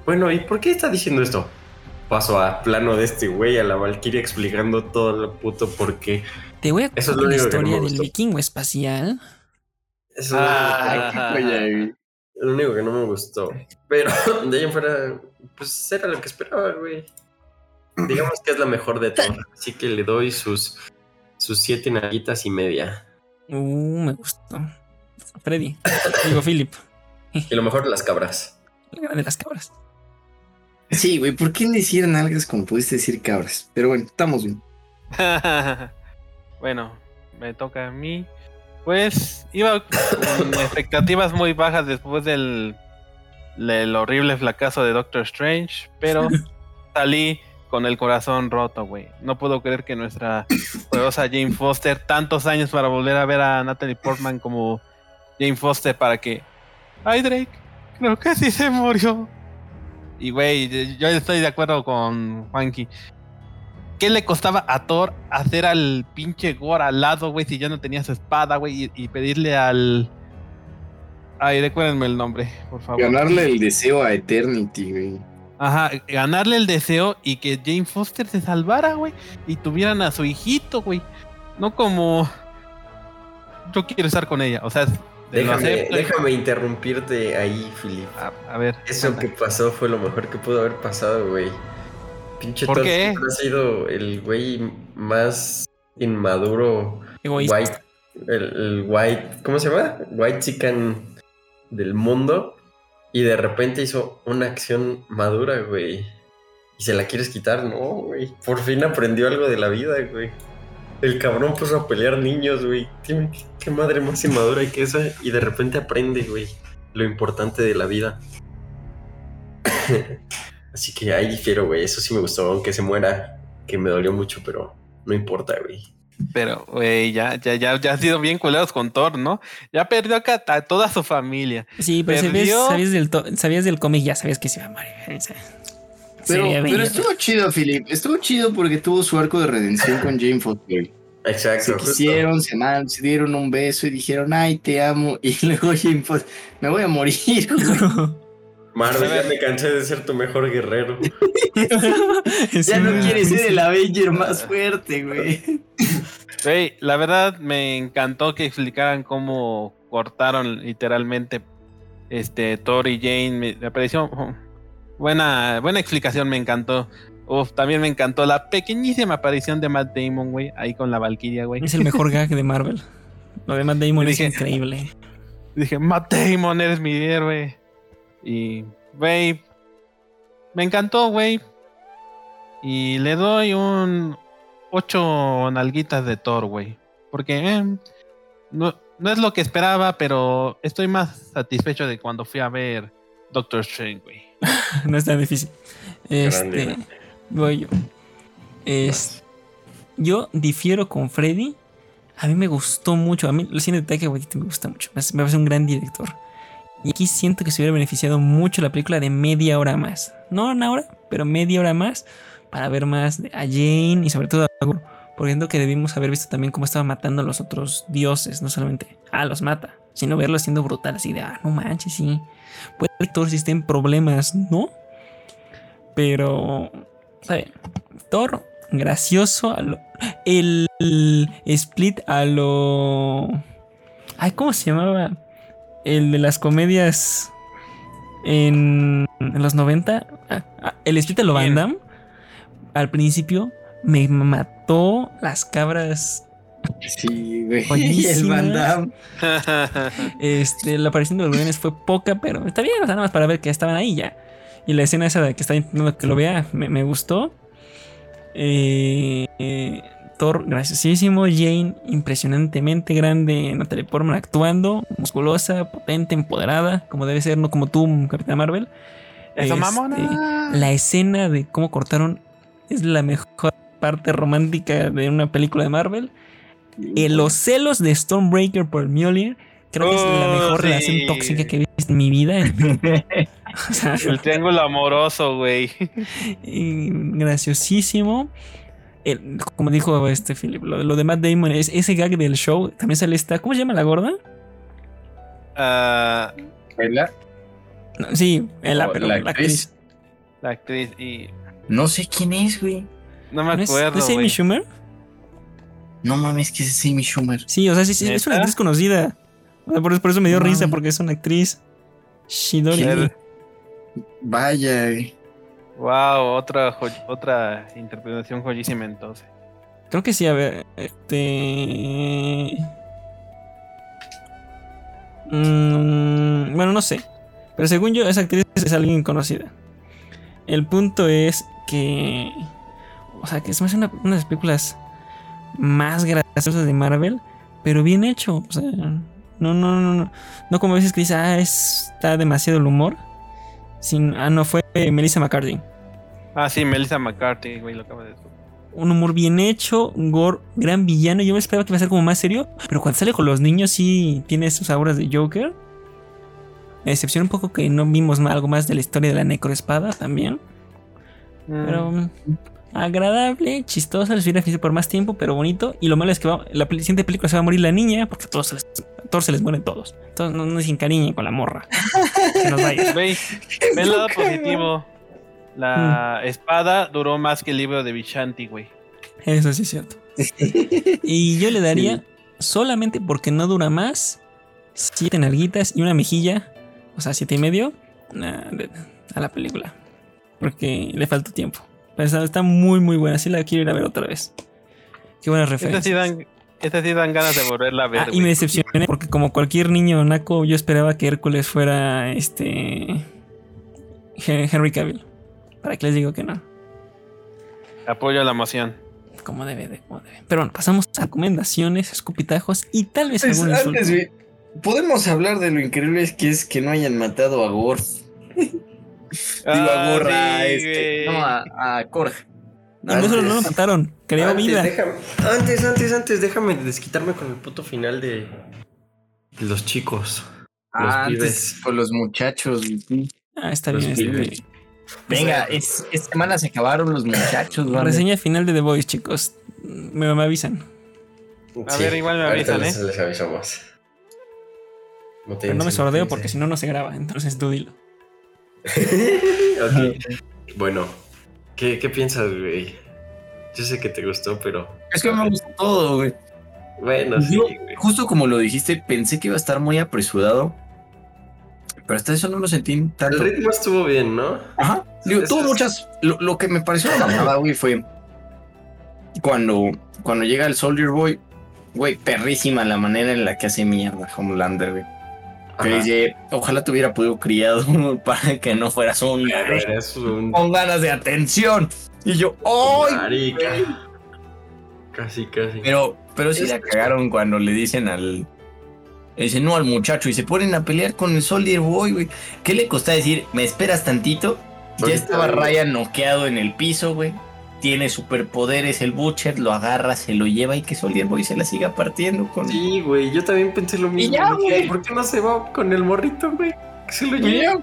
Bueno, ¿y por qué está diciendo esto? Paso a plano de este güey, a la Valkyria explicando todo lo puto por qué. Te voy a Eso es contar lo la único que no me historia del vikingo espacial. Eso Ah. es lo único que no me gustó. Pero de ahí en fuera, pues era lo que esperaba, güey. Digamos que es la mejor de todas. Así que le doy sus, sus siete naguitas y media. Uh, me gustó. Freddy. Digo, Philip. Y lo mejor las cabras. La de las cabras. Sí, güey, ¿por qué decir nalgas como pudiste decir cabras? Pero bueno, estamos bien. bueno, me toca a mí. Pues iba con expectativas muy bajas después del, del horrible fracaso de Doctor Strange, pero salí con el corazón roto, güey. No puedo creer que nuestra poderosa Jane Foster, tantos años para volver a ver a Natalie Portman como Jane Foster para que... Ay, Drake, creo que sí se murió. Y, güey, yo estoy de acuerdo con Juanqui. ¿Qué le costaba a Thor hacer al pinche Gore al lado, güey, si ya no tenía su espada, güey, y, y pedirle al... Ay, recuérdenme el nombre, por favor. Ganarle el deseo a Eternity, güey. Ajá, ganarle el deseo y que Jane Foster se salvara, güey, y tuvieran a su hijito, güey. No como... Yo quiero estar con ella, o sea... Déjame, déjame interrumpirte ahí, Philip. A, a ver. Eso que pasó fue lo mejor que pudo haber pasado, güey. Pinche ¿Por qué? ha sido el güey más inmaduro Egoísta. white, el, el white, ¿cómo se llama? White chican del mundo. Y de repente hizo una acción madura, güey. Y se la quieres quitar, no, güey. Por fin aprendió algo de la vida, güey. El cabrón puso a pelear niños, güey. Tiene- Qué madre más inmadura que esa. Y de repente aprende, güey. Lo importante de la vida. Así que ahí difiero, güey. Eso sí me gustó, aunque se muera. Que me dolió mucho, pero no importa, güey. Pero, güey, ya, ya, ya, ya ha sido bien culeros con Thor, ¿no? Ya perdió a, a toda su familia. Sí, pero Perdió. sabías, del to- sabías del cómic, ya sabías que se iba a morir. Se Pero, pero estuvo chido, Philip. Estuvo chido porque tuvo su arco de redención con Jane Foster. Exacto. Se justo. quisieron, se, amaron, se dieron un beso y dijeron, ay, te amo. Y luego Jane Foster, me voy a morir. güey. Marvel, ya me cansé de ser tu mejor guerrero. ya no quieres ser el Avenger más fuerte, güey. Güey, la verdad me encantó que explicaran cómo cortaron literalmente este Thor y Jane. Me, me pareció buena, buena explicación, me encantó. Uf, también me encantó la pequeñísima aparición de Matt Damon, güey, ahí con la Valkyria, güey. Es el mejor gag de Marvel. Lo de Matt Damon es increíble. Dije, Matt Damon, eres mi héroe. Y, güey, me encantó, güey. Y le doy un ocho nalguitas de Thor, güey. Porque eh, no, no es lo que esperaba, pero estoy más satisfecho de cuando fui a ver Doctor Strange, güey. No es tan difícil. Este, Grande. voy yo. Es- yo difiero con Freddy. A mí me gustó mucho. A mí el cine de Taika me gusta mucho. Me parece un gran director. Y aquí siento que se hubiera beneficiado mucho la película de media hora más. No una hora, pero media hora más para ver más a Jane y sobre todo a Gore. Porque siento que debimos haber visto también cómo estaba matando a los otros dioses. No solamente, ah, los mata, sino verlo siendo brutal. Así de, ah, no manches, sí. Puede que Thor sí esté en problemas, ¿no? Pero, ¿sabe? Thor, gracioso. a lo- el, el split a lo. Ay, ¿cómo se llamaba? El de las comedias en, en los 90. Ah, ah, el split a lo Van. Damme. al principio me mató las cabras. Sí, güey. El Van Damme. Este, la aparición de los guardianes fue poca, pero está bien, o sea, nada más para ver que estaban ahí ya. Y la escena esa de que está intentando que lo vea me, me gustó. Eh, eh, Thor, graciosísimo. Jane, impresionantemente grande. Natalie Portman actuando, musculosa, potente, empoderada, como debe ser, no como tú, Capitán Marvel. Eso, Este, mamona. La escena de cómo cortaron es la mejor parte romántica de una película de Marvel. Eh, los celos de Stormbreaker por Mjolnir creo que es la Oh, mejor sí. relación tóxica que he visto en mi vida. O sea, El triángulo amoroso, güey. graciosísimo. El- como dijo este Philip, lo, lo de Matt Damon, es, ese gag del show, también sale esta, ¿cómo se llama la gorda? Ah, ¿Verdad? No, sí, la, Oh, pero la la actriz. actriz. la actriz y. No sé quién es, güey. No me ¿No es, acuerdo. ¿no es Amy. Schumer? No mames, que es Amy Schumer. Sí, o sea, sí, sí, es una actriz conocida. O sea, por, por eso me dio No risa, porque es una actriz. Shidori. Vaya. Wow, otra, otra interpretación joyísima entonces. Creo que sí, a ver. Este. Mm, bueno, no sé. Pero según yo, esa actriz es alguien conocida. El punto es que. O sea, que es más una, una las películas más graciosas de Marvel, pero bien hecho. O sea, no, no, no, no. No como a veces que dice, ah, es- está demasiado el humor. Sin, ah, no, fue Melissa McCarthy. Ah, sí, Melissa McCarthy, güey, lo de decir. un humor bien hecho, un gore, gran villano. Yo me esperaba que iba a ser como más serio, pero cuando sale con los niños sí tiene sus auras de Joker. Me decepciona un poco que no vimos algo más de la historia de la necroespada también. Mm. Pero agradable, chistosa, les hubiera por más tiempo, pero bonito. Y lo malo es que va- la siguiente película se va a morir la niña, porque a todos se les, a todos se les mueren todos. Entonces no, no se encariñen con la morra. Que nos vaya. Ve, ve el lado positivo. La Mm. espada duró más que el libro de Vishanti, güey. Eso sí es cierto. Y yo le daría, solamente porque no dura más, siete nalguitas y una mejilla, o sea, siete y medio, a a la película. Porque le falta tiempo. Está, está muy, muy buena. Sí la quiero ir a ver otra vez. Qué buenas Estas referencias. sí dan, estas sí dan ganas de volverla a ver. Ah, y me decepcioné porque como cualquier niño naco, yo esperaba que Hércules fuera este Hen- Henry Cavill. Para que les digo que no. Apoyo la moción. Como debe de, como debe. Pero bueno, pasamos a recomendaciones, escupitajos y tal vez Pues, algún antes, podemos hablar de lo increíble que es que no hayan matado a Gor. Digo, a Ah, Gorra, sí, este. No, a, a Korg. No no lo mataron, creó Antes, vida. déjame- antes, antes, antes, déjame desquitarme con el puto final de los chicos. Los Ah, pibes. antes con los muchachos. Ah, está Los bien. está pibes. bien. Venga, es, esta semana se acabaron los muchachos, La banda. reseña final de The Voice, chicos. Me, me avisan. A ver, igual me avisan, les, ¿eh? les avisamos. No Pero no me sordeo porque si dicen. no, no se graba. Entonces tú dilo. Ok. Bueno, ¿qué, qué piensas, güey? Yo sé que te gustó, pero. Es que me gustó todo, güey. Bueno, sí, Yo, güey. justo como lo dijiste, pensé que iba a estar muy apresurado. Pero hasta eso no lo sentí El tanto. ritmo estuvo bien, ¿no? Ajá. Digo, tuvo es- muchas. Lo, lo que me pareció mamada, güey, fue cuando, cuando llega el Soldier Boy, güey, perrísima la manera en la que hace mierda Homelander, güey. Que Ajá. dice, ojalá te hubiera podido criado para que no fueras un güey Eres un. con ganas de atención. Y yo, ¡ay! Marica. Casi, casi. Pero, pero sí Es- la cagaron cuando le dicen al. Le dicen no al muchacho y se ponen a pelear con el Soldier Boy, güey. ¿Qué le costó decir? ¿Me esperas tantito? Ya estaba. Ryan noqueado en el piso, güey. Tiene superpoderes el Butcher, lo agarra, se lo lleva y que Soldier Boy se la siga partiendo con. Sí, güey, yo también pensé lo mismo. ya, Dije, güey. ¿Por qué no se va con el morrito, güey? Que se lo lleve.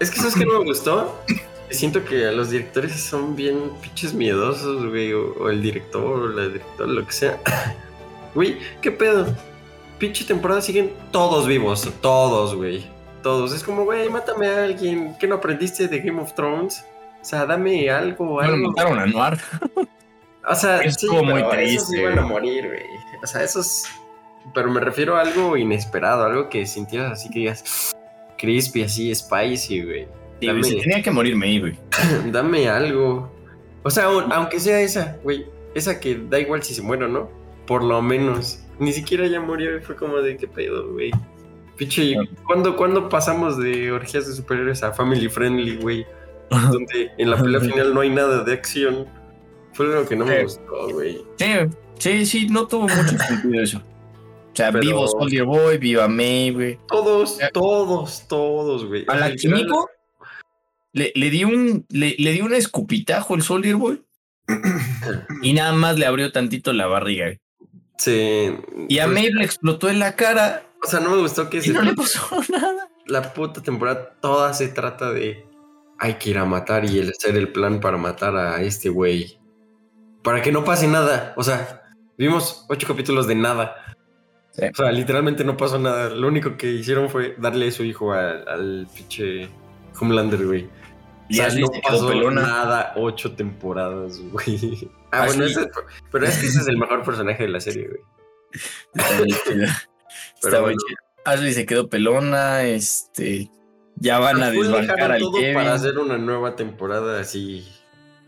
Es que sabes que no me gustó. Siento que a los directores son bien pinches miedosos, güey. O, o el director, o la directora, lo que sea. Güey, ¿qué pedo? Pinche temporada siguen todos vivos. Todos, güey. Todos. Es como, güey, mátame a alguien. ¿Qué no aprendiste de Game of Thrones? O sea, dame algo, algo. mataron a Noir. O sea, Estuvo muy pero triste, Esos iban a morir, güey. O sea, esos. Pero me refiero a algo inesperado, algo que sintieras así que digas. Crispy, así, spicy, güey. Sí, güey, tenía que morir May, güey. Dame algo. O sea, aun- aunque sea esa, güey. Esa que da igual si se muere o no. Por lo menos. Ni siquiera ya murió y fue como de qué pedo, güey. Piche, ¿cuándo, ¿cuándo pasamos de orgías de superhéroes a family friendly, güey? Donde en la pelea final no hay nada de acción. Fue lo que no me gustó, güey. Sí, sí, sí, no tuvo mucho sentido eso. O sea, Pero- vivo Soldier Boy, viva May, güey. Todos, Eh. todos, todos, güey. A la Químico le, le dio un le, le dio un escupitajo el Soldier Boy y nada más le abrió tantito la barriga. güey. Sí. Y a pues, May le explotó en la cara O sea, no me gustó que y se no le pasó nada. la puta temporada toda se trata de hay que ir a matar y el hacer el plan para matar a este güey. Para que no pase nada. O sea, vimos ocho capítulos de nada. Sí. O sea, literalmente no pasó nada. Lo único que hicieron fue darle su hijo al, al pinche Homelander, güey. O Y sea, Ashley no pasó pelona. nada ocho temporadas, güey. Ah, Ashley- bueno, ese- pero es que ese es el mejor personaje de la serie, güey. Está muy chido. Ashley se quedó pelona, este ya van a desbancar al todo Kevin. para hacer una nueva temporada así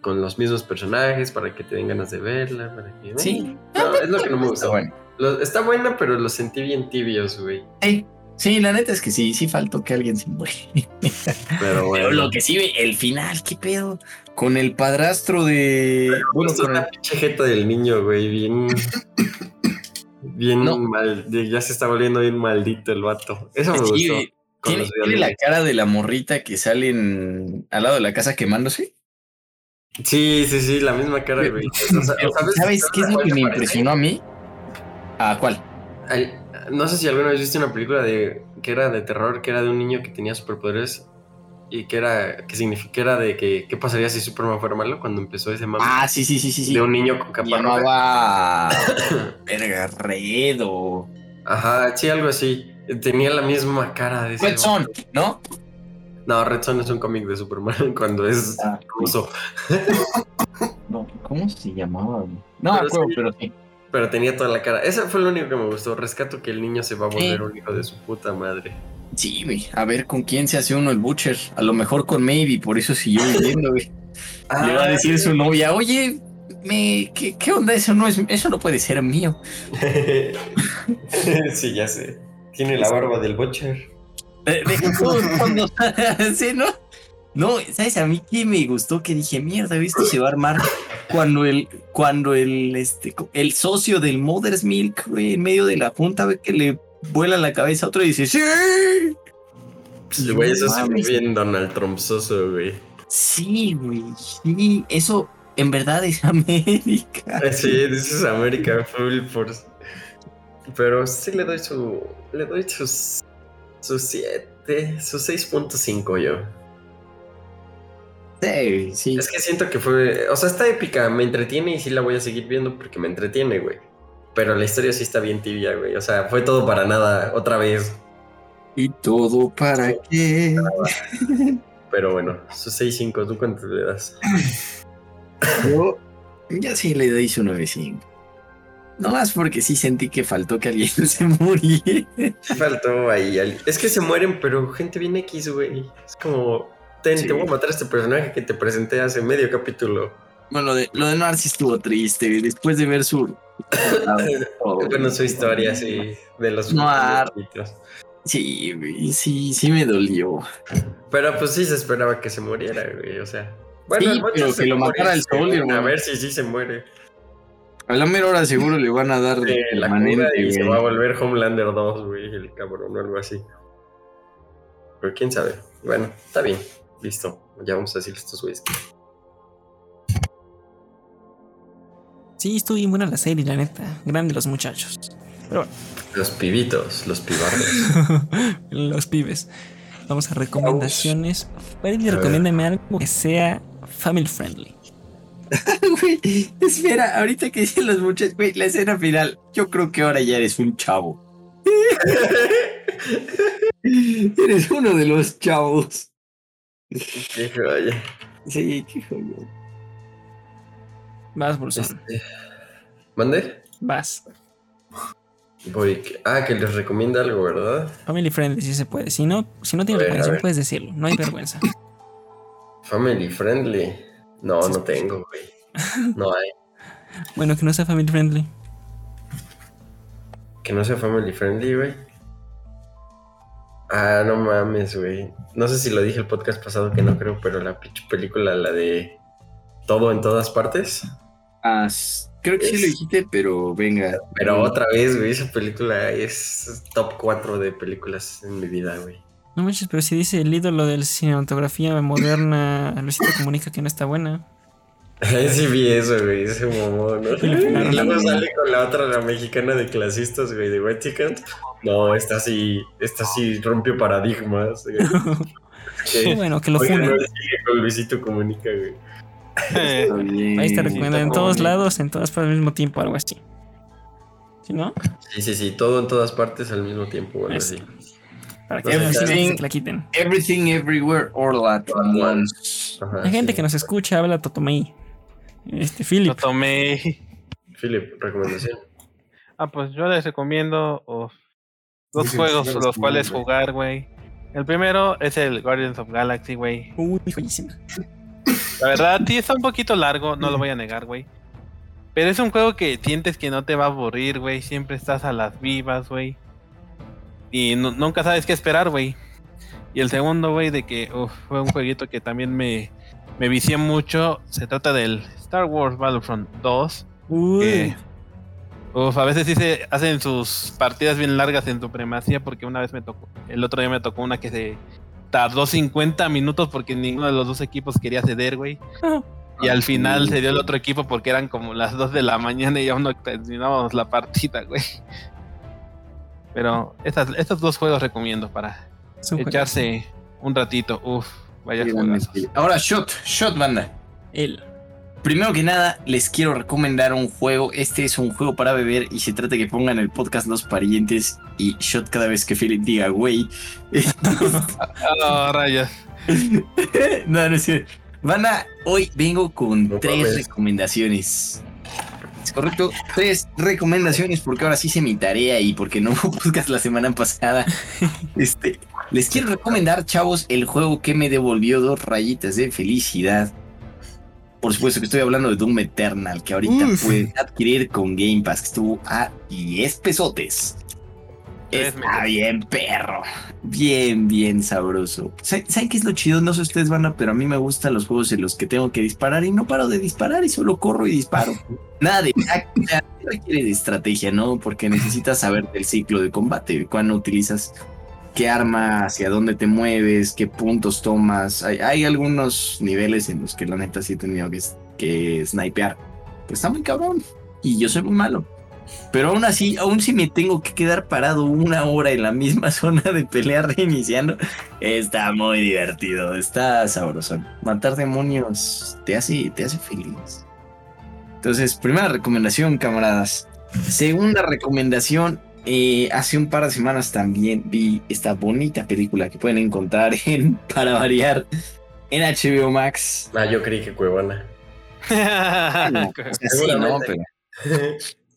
con los mismos personajes para que te den ganas de verla. Para que, Sí, No, es lo que no me está gustó. bueno. Lo- está buena, pero los sentí bien tibios, güey. Sí, sí, la neta es que sí, sí faltó que alguien se muere. Pero bueno. Pero lo que sí, el final, ¿qué pedo? Con el padrastro de. Bueno, con el- la pinche jeta del niño, güey, bien. Bien No. mal. Ya se está volviendo bien maldito el vato. Eso me Sí, gustó. güey. ¿Tiene, tiene la cara de la morrita que sale en- al lado de la casa quemándose. Sí, sí, sí, la misma cara, güey. O sea, ¿sabes- ¿Sabes qué es lo que me parece? impresionó a mí? ¿A cuál? Ay, no sé si alguna vez viste una película de que era de terror, que era de un niño que tenía superpoderes y que era que significa que era de que qué pasaría si Superman fuera malo cuando empezó ese mame Ah, sí, sí, sí, sí. de un niño con capa. Llamaba. Verga, Red o. Ajá, sí, algo así. Tenía la misma cara de Red Son, ¿no? No, Red Son es un cómic de Superman cuando es Ah, ruso, No, ¿cómo se llamaba? No, Pero acuerdo, sí. pero sí. pero tenía toda la cara. Ese fue lo único que me gustó. Rescato que el niño se va a volver un hijo de su puta madre. Sí, güey. A ver con quién se hace uno el Butcher. A lo mejor con Maybe, por eso siguió viviendo, güey. Le va a decir su novia, oye, me, ¿qué, qué onda? Eso no es, eso no puede ser mío. sí, ya sé. Tiene la barba del Butcher. Eh, fondo. sí, ¿no? No, ¿sabes? A mí que me gustó que dije, mierda, esto se va a armar cuando el, cuando el, este, el socio del Mother's Milk, güey, en medio de la junta, ve que le vuela la cabeza a otro y dice, ¡Sí! Sí, Güey, eso No se ve mames. bien Donald Trumpsoso, güey. Sí, güey, sí, eso en verdad es América. Eh, Sí, this is America Full Force. Pero sí le doy su. Le doy sus. Sus 7. Sus 6.5 yo. Sí, sí. Es que siento que fue. O sea, está épica. Me entretiene y sí la voy a seguir viendo porque me entretiene, güey. Pero la historia sí está bien tibia, güey. O sea, fue todo para nada otra vez. ¿Y todo para qué? Pero bueno, sus 6.5. ¿Tú cuánto le das? Yo ya sí le doy su 9.5. No más porque sí sentí que faltó que alguien se muriera. Faltó ahí. Es que se mueren, pero gente bien X, güey. Es como. Ten, Sí. te voy a matar a este personaje que te presenté hace medio capítulo. Bueno, lo de, lo de Noir sí estuvo triste. Después de ver su. Bueno, su historia, sí, de los No, ar- chiquitos. Sí, güey, sí, sí me dolió. Pero pues sí se esperaba que se muriera, güey, o sea. Bueno, Sí, pero se que lo matara el según, A ver si sí se muere. A la mera hora seguro le van a dar Eh, la cura y se va a volver Homelander 2, güey, el cabrón o algo así. Pero quién sabe. Bueno, está bien. Listo. Ya vamos a decirle a estos güeyes. Sí, estuvo bien buena la serie, la neta. Grande los muchachos. Los pibitos, los pibardos. los pibes. Vamos a recomendaciones. Freddy, recomiéndame algo que sea family friendly. Güey, espera, ahorita que dicen los muchachos, güey, la escena final. Yo creo que ahora ya eres un chavo. eres uno de los chavos. Qué joya. Sí, qué joya. Vas, Bolsón. Este, ¿Mande? Vas. Voy. que- Ah, que les recomienda algo, ¿verdad? Family friendly, si se puede. Si no, si no tienes recomendación, puedes decirlo. No hay vergüenza. Family friendly. No, no tengo, güey. No hay. Bueno, que no sea family friendly. Que no sea family friendly, güey. Ah, no mames, güey. No sé si lo dije el podcast pasado que no creo, pero la pinche película, la de todo en todas partes. Ah, creo que sí lo dijiste, pero venga. Pero otra vez, güey, esa película es top 4 de películas en mi vida, güey. No manches, pero si dice el ídolo de la cinematografía moderna, Luisito comunica que no está buena. Sí vi eso, güey, ese mamó, ¿no? Y luego sale con la otra, la mexicana de clasistas, güey, de Vatican. No, esta sí, esta sí rompió paradigmas. güey. Qué bueno, que lo Oigan, funen. no sigue con Luisito Comunica, güey. Bien. Ahí está recomendado en todos bien. lados, en todas partes al mismo tiempo, algo así. ¿Sí, no? Sí, sí, sí, todo en todas partes al mismo tiempo, algo así. Para que que la quiten. Everything Everywhere All at Once. Hay gente sí. que nos escucha, habla Totomei. Este, Philip. Lo tomé. Philip, recomendación. Ah, pues yo les recomiendo dos juegos los cuales jugar, güey. El primero es el Guardians of Galaxy, güey. Uy, joyísima. La verdad, sí está un poquito largo, no lo voy a negar, güey. Pero es un juego que sientes que no te va a aburrir, güey. Siempre estás a las vivas, güey. Y nu- nunca sabes qué esperar, güey. Y el segundo, güey, de que uf, fue un jueguito que también me, me vicié mucho. Se trata del Star Wars Battlefront 2. Uy. que, uf, a veces sí se hacen sus partidas bien largas en supremacía porque una vez me tocó, el otro día me tocó una que se tardó 50 minutos porque ninguno de los dos equipos quería ceder, güey. Y al final se dio el otro equipo porque eran como las 2 de la mañana y aún no terminábamos la partida, güey. Pero estas, estos dos juegos recomiendo para echarse un ratito. Uf, vaya Sí. Ahora, shot, shot, banda. El. Primero que nada, les quiero recomendar un juego. Este es un juego para beber y se trata que pongan el podcast Los Parientes y shot cada vez que Philip diga, güey. Ah, rayos. no, no es cierto. Banda, hoy vengo con No tres recomendaciones. Es correcto, tres recomendaciones porque ahora sí hice mi tarea y porque no hubo podcast la semana pasada. Este, les quiero recomendar, chavos, el juego que me devolvió dos rayitas de felicidad. Por supuesto que estoy hablando de Doom Eternal, que ahorita Uf. pueden adquirir con Game Pass, que estuvo a 10 pesotes. Está bien, perro. Bien, bien sabroso. ¿Saben qué es lo chido? No sé ustedes van a, pero a mí me gustan los juegos en los que tengo que disparar y no paro de disparar y solo corro y disparo. Nada de requiere de estrategia, ¿no? Porque necesitas saber del ciclo de combate, cuándo utilizas qué arma, hacia dónde te mueves, qué puntos tomas. Hay, hay algunos niveles en los que la neta sí he tenido que, que snipear. Pues está muy cabrón. Y yo soy muy malo. Pero aún así, aún si me tengo que quedar parado una hora en la misma zona de pelea reiniciando, está muy divertido, está sabroso. Matar demonios te hace, te hace feliz. Entonces, primera recomendación, camaradas. Segunda recomendación, eh, hace un par de semanas también vi esta bonita película que pueden encontrar en, para variar, en HBO Max. Ah, yo creí que Cuevana. No, o sea, sí, no, pero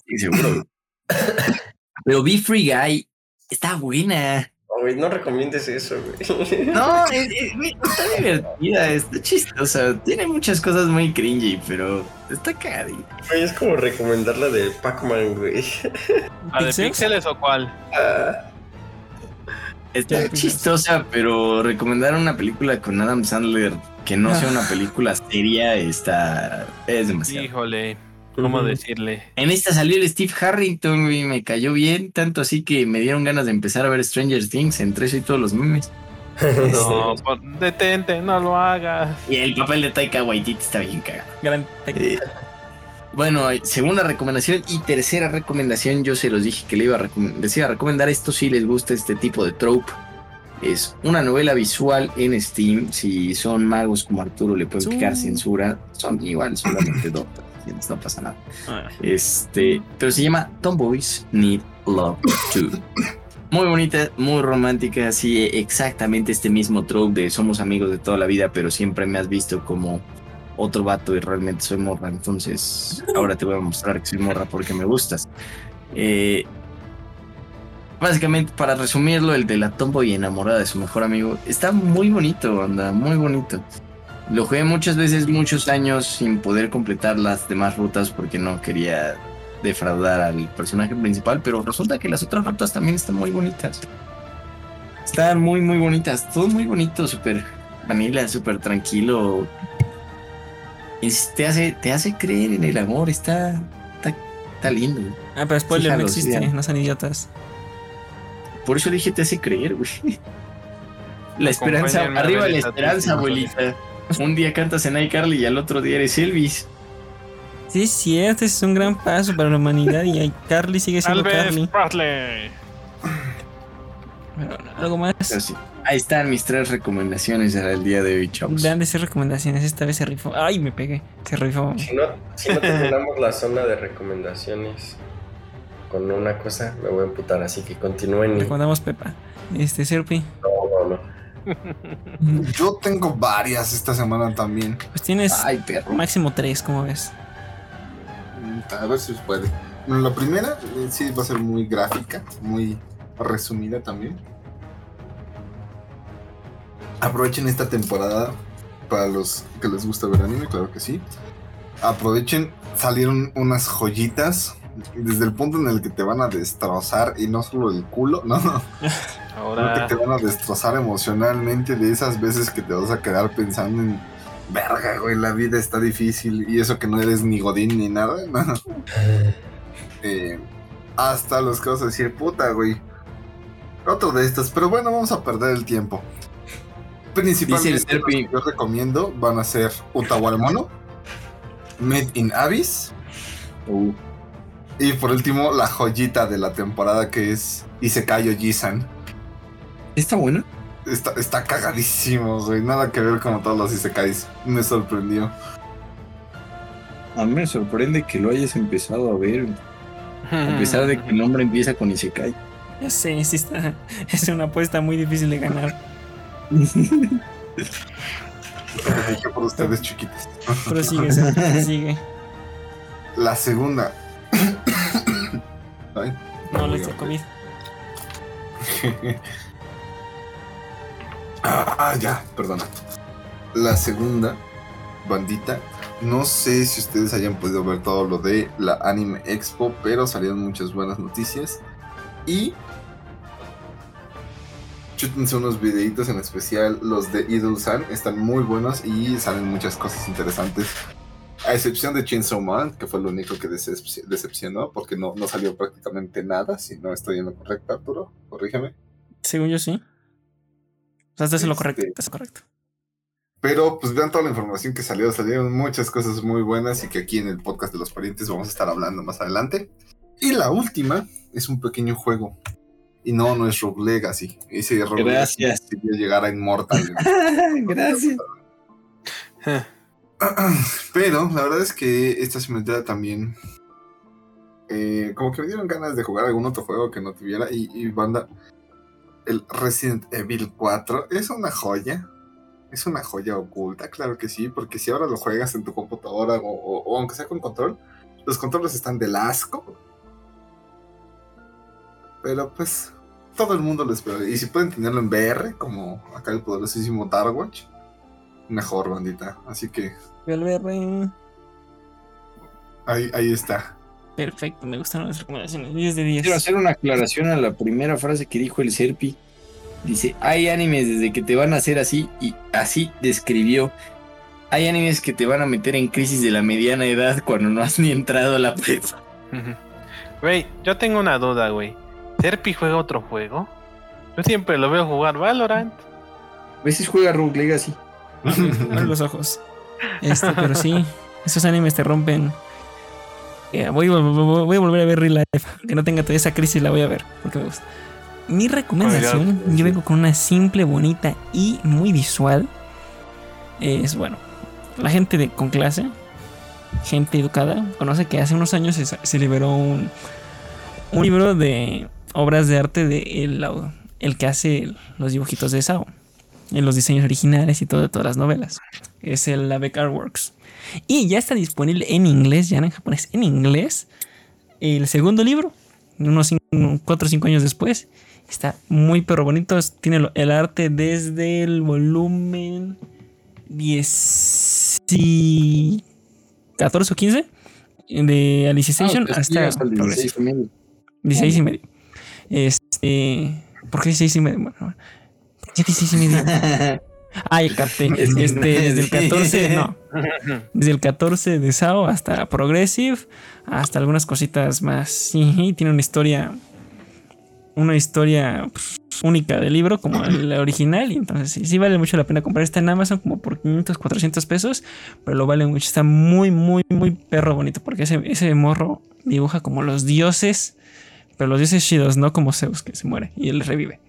sí, seguro. Pero vi Free Guy, está buena. Güey, no recomiendes eso, güey. No, es- es- está divertida, está chistosa. Tiene muchas cosas muy cringy, pero está cagadita. Güey, es como recomendar la de Pac-Man, güey. ¿La de ¿Pixels? píxeles o cuál? Ah, Está chistosa, pero recomendar una película con Adam Sandler que no sea una película seria está. es demasiado. Híjole, ¿cómo decirle? En esta salió el Steve Harrington, güey, me cayó bien, tanto así que me dieron ganas de empezar a ver Stranger Things entre eso y todos los memes. No, por- detente, no lo hagas. Y el papel de Taika Waititi está bien cagado. Gran. Eh, bueno, eh, segunda recomendación y tercera recomendación, yo se los dije que le iba a recom- les iba a recomendar esto si les gusta este tipo de trope. Es una novela visual en Steam. Si son magos como Arturo, le pueden picar censura. Son igual, solamente dos. No pasa nada. Ah, Este, pero se llama Tomboys Need Love Too. Muy bonita, muy romántica, sí, exactamente este mismo trope de somos amigos de toda la vida, pero siempre me has visto como otro vato y realmente soy morra, entonces ahora te voy a mostrar que soy morra porque me gustas. Eh, básicamente, para resumirlo, el de la tomboy enamorada de su mejor amigo, está muy bonito, anda, muy bonito. Lo jugué muchas veces, muchos años, sin poder completar las demás rutas porque no quería defraudar al personaje principal, pero resulta que las otras rutas también están muy bonitas. Están muy, muy bonitas. Todo muy bonito, súper vanilla, súper tranquilo. Es- te, hace, te hace creer en el amor, está, está, está lindo. Ah, pero spoiler no Fíjalo, existe, sí. no sean idiotas. Por eso dije, te hace creer, güey. La esperanza, arriba la esperanza, abuelita. Un día cantas en iCarly y al otro día eres Elvis. Sí, es cierto, es un gran paso para la humanidad y ahí Carly sigue siendo Alves Carly. Pero, algo más. Sí, Ahí están mis tres recomendaciones para el día de hoy, chavos. Vean de esas recomendaciones, esta vez se rifó. Ay, me pegué, se rifó. Si no, si no terminamos la zona de recomendaciones con una cosa, me voy a emputar, así que continúen. y- Recomendamos Pepa. Este, Serpi. No, no, no. Yo tengo varias esta semana también. Pues tienes Ay, perro. máximo tres, como ves? Mm, A ver si puede. Bueno, la primera eh, sí va a ser muy gráfica, muy resumida también. Aprovechen esta temporada para los que les gusta ver anime, claro que sí. Aprovechen, salieron unas joyitas desde el punto en el que te van a destrozar y no solo el culo, no, no, que Ahora, te van a destrozar emocionalmente de esas veces que te vas a quedar pensando en verga, güey, la vida está difícil y eso que no eres ni godín ni nada, no. Eh, hasta los que vas a decir, puta, güey. Otro de estos, pero bueno, vamos a perder el tiempo. Principalmente Dice el los que yo recomiendo van a ser Utawaremono, Made in Abyss Uh, y por último la joyita de la temporada que es Isekai Oji-san. ¿Está bueno? Está, está cagadísimo, güey. Nada que ver con todos los Isekais. Me sorprendió. A mí me sorprende que lo hayas empezado a ver. A pesar de que el nombre empieza con Isekai. Ya sé, sí está. Es una apuesta muy difícil de ganar. Dije por ustedes chiquitos. Pero sigue, Serpi, sigue. La segunda. Ay, No, voy les a- dio COVID. Ah, ya, perdona. La segunda bandita. No sé si ustedes hayan podido ver todo lo de la Anime Expo, pero salieron muchas buenas noticias. Y. Chútense unos videitos en especial, los de Idol-san, están muy buenos y salen muchas cosas interesantes. A excepción de Chainsaw Man, que fue lo único que decep- decepcionó, porque no, no salió prácticamente nada, si no estoy en lo correcto, Arturo, corrígeme. Según yo sí. O sea, estás en lo Este- correcto. Estás correcto. Pero pues vean toda la información que salió, salieron muchas cosas muy buenas y que aquí en el podcast de los parientes vamos a estar hablando más adelante. Y la última es un pequeño juego. Y no, no es Rogue Legacy. Ese Rogue Legacy Gracias. decidió llegar a Immortal. Gracias. Pero la verdad es que esta semana también. eh, como que me dieron ganas de jugar algún otro juego que no tuviera. Y, y banda. El Resident Evil 4 es una joya. Es una joya oculta, claro que sí. Porque si ahora lo juegas en tu computadora o, o- o aunque sea con control, los controles están del asco. Pero pues. Todo el mundo lo espera. Y si pueden tenerlo en VR, como acá el poderosísimo Darkwatch, mejor, bandita. Así que VLR. Ahí, ahí está. Perfecto, me gustan las recomendaciones. 10 de 10. Quiero hacer una aclaración a la primera frase que dijo el Serpi. Dice, hay animes desde que te van a hacer así y así describió. Hay animes que te van a meter en crisis de la mediana edad cuando no has ni entrado a la prepa. Güey, yo tengo una duda, güey. ¿Serpi juega otro juego? Yo siempre lo veo jugar Valorant. A veces juega Rogue Legacy. Abre los ojos. Este, pero sí, esos animes te rompen. Voy, voy- voy- voy a volver a ver Real Life. Que no tenga toda esa crisis, la voy a ver. Porque me gusta. Mi recomendación, yo vengo con una simple, bonita y muy visual. Es bueno, la gente de, con clase, gente educada, conoce que hace unos años se, se liberó un, un libro de obras de arte de el, el que hace los dibujitos de Sao, en los diseños originales y todo de todas las novelas. Es el Avec Artworks. Y ya está disponible en inglés, ya no en japonés, en inglés, el segundo libro, unos 4 o 5 años después. Está muy pero bonito. Tiene el arte desde el volumen 10 y 14 o 15 de Alice Station Ah, hasta Progressive. 16 también. 16 y medio. Este. ¿Por qué 16 y medio? Bueno, bueno. ¿Por qué 16 y medio? Ay, capté. Este, desde el es- 14, no. Desde el 14 de SAO hasta Progressive, hasta algunas cositas más. Sí, tiene una historia. Una historia pues, única del libro, como el original. Y entonces sí, sí vale mucho la pena comprar. Está en Amazon como por 500, 400 pesos. Pero lo vale mucho. Está muy, muy, muy perro bonito. Porque ese, ese morro dibuja como los dioses. Pero los dioses chidos, no como Zeus que se muere y él revive.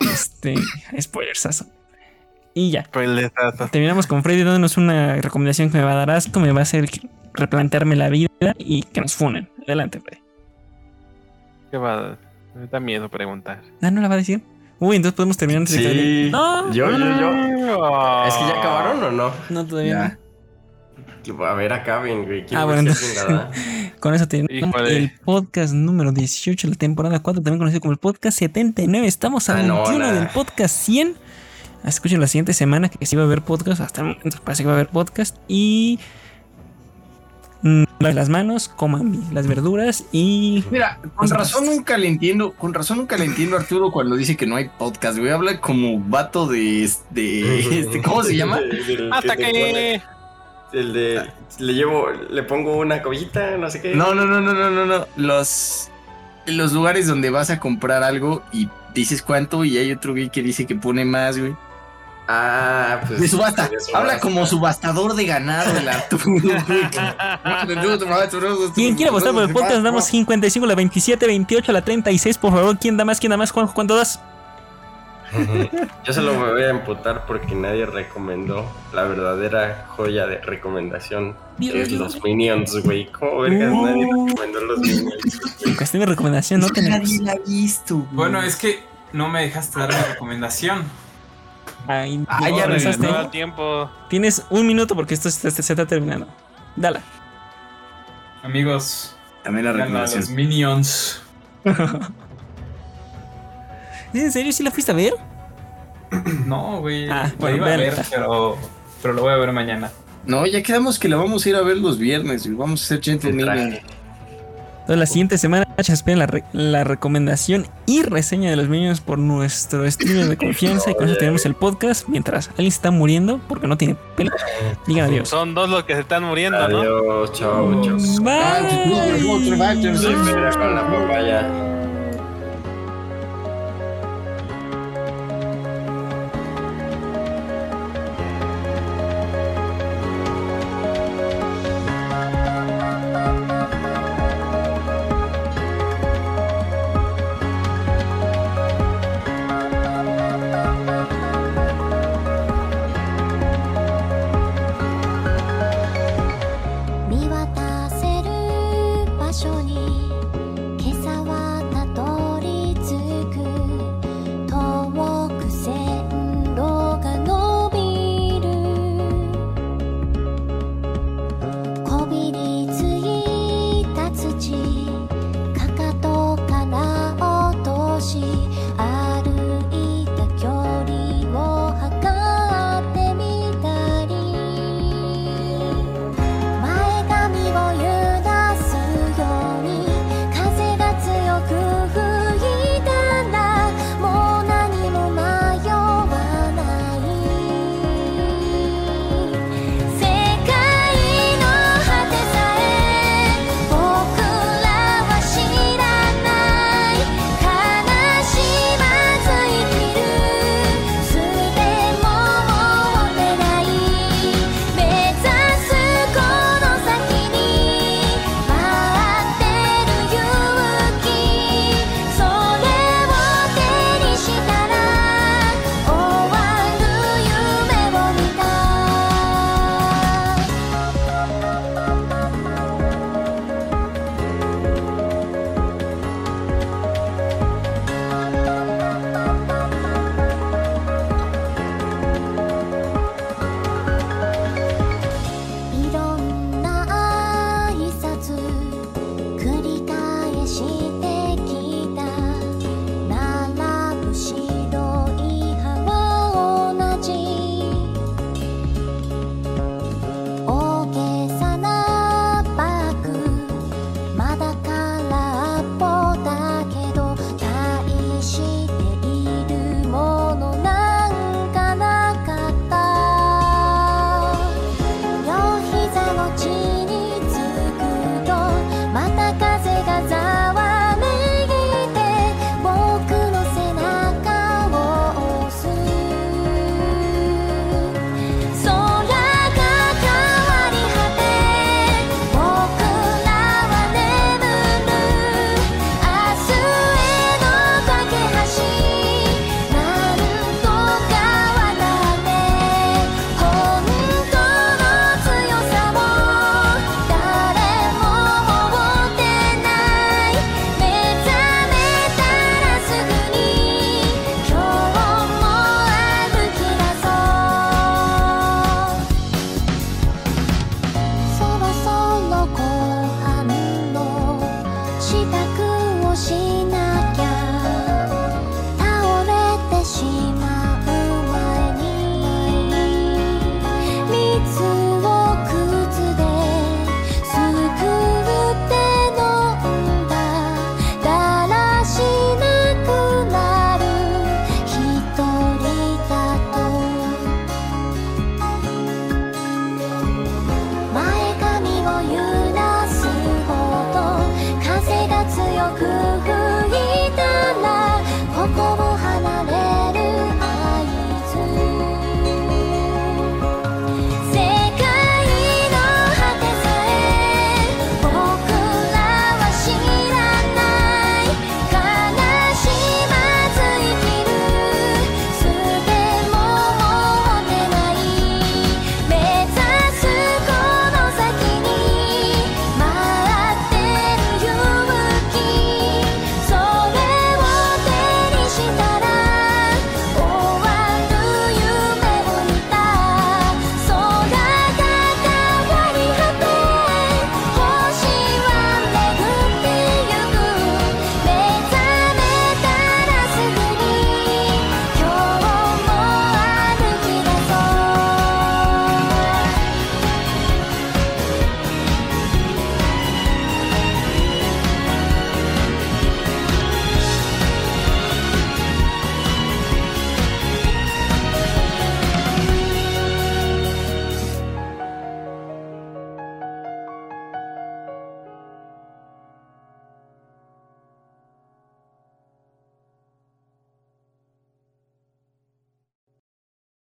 Este. Spoilersazo. Y ya. Spoilerazo. Terminamos con Freddy dándonos una recomendación que me va a dar asco, me va a hacer replantearme la vida y que nos funen. Adelante, Freddy. ¿Qué va? Me da miedo preguntar. Ah, ¿no la va a decir? Uy, entonces podemos terminar antes de que Sí. No, Yo, yo, yo. Oh. ¿Es que ya acabaron o no? no, todavía Ya. A ver, acaben, güey. Ah, bueno, no. Con eso terminamos Híjole. el podcast número 18 de la temporada 4, también conocido como el podcast 79. Estamos a Ah, no, 21 nada. del podcast 100. Escuchen la siguiente semana que sí va a haber podcast. Hasta el momento parece que va a haber podcast. Y. mm, las manos, coman las verduras y Mira, con razón nunca le entiendo, con razón nunca le entiendo a Arturo cuando dice que no hay podcast, güey. Habla como vato de este, este ¿cómo se llama? ¡Hasta que! El de. Le llevo. Le pongo una cobijita, no sé qué. No, no, no, no, no, no, no. Los los lugares donde vas a comprar algo y dices cuánto y hay otro güey que dice que pone más, güey. Ah, pues. De subasta. de subasta. Habla como subastador de ganado el Arturo. ¿Quién quiere apostar por el podcast? Damos 55, la 27, 28, la 36. Por favor, ¿quién da más? ¿Quién da más? Juanjo, ¿cuánto das? Yo solo me voy a emputar porque nadie recomendó la verdadera joya de recomendación. Que es los Minions, güey. ¿Cómo vergas Uh. nadie recomendó los Minions? Cuestión de recomendación, no tenemos. Nadie la ha visto. güey. Bueno, es que no me dejaste dar mi recomendación. Ay, Ah, ya regresaste. El tiempo. Tienes un minuto porque esto se, se- se está terminando. Dala. Amigos, También la a los recomendación. Minions. ¿En serio? ¿Sí la fuiste a ver? No, güey. Ah, bueno, iba a ver, pero, pero lo voy a ver mañana. No, ya quedamos que la vamos a ir a ver los viernes, güey. Vamos a hacer Gentle El traje. Minion. Entonces, la siguiente semana esperen la, re- la recomendación y reseña de los Minions por nuestro streamer de confianza. Y con eso tenemos el podcast. Mientras alguien se está muriendo porque no tiene pelo, digan adiós. Son dos los que se están muriendo, ¿no? Adiós, chao, chao. Bye. Con la papaya.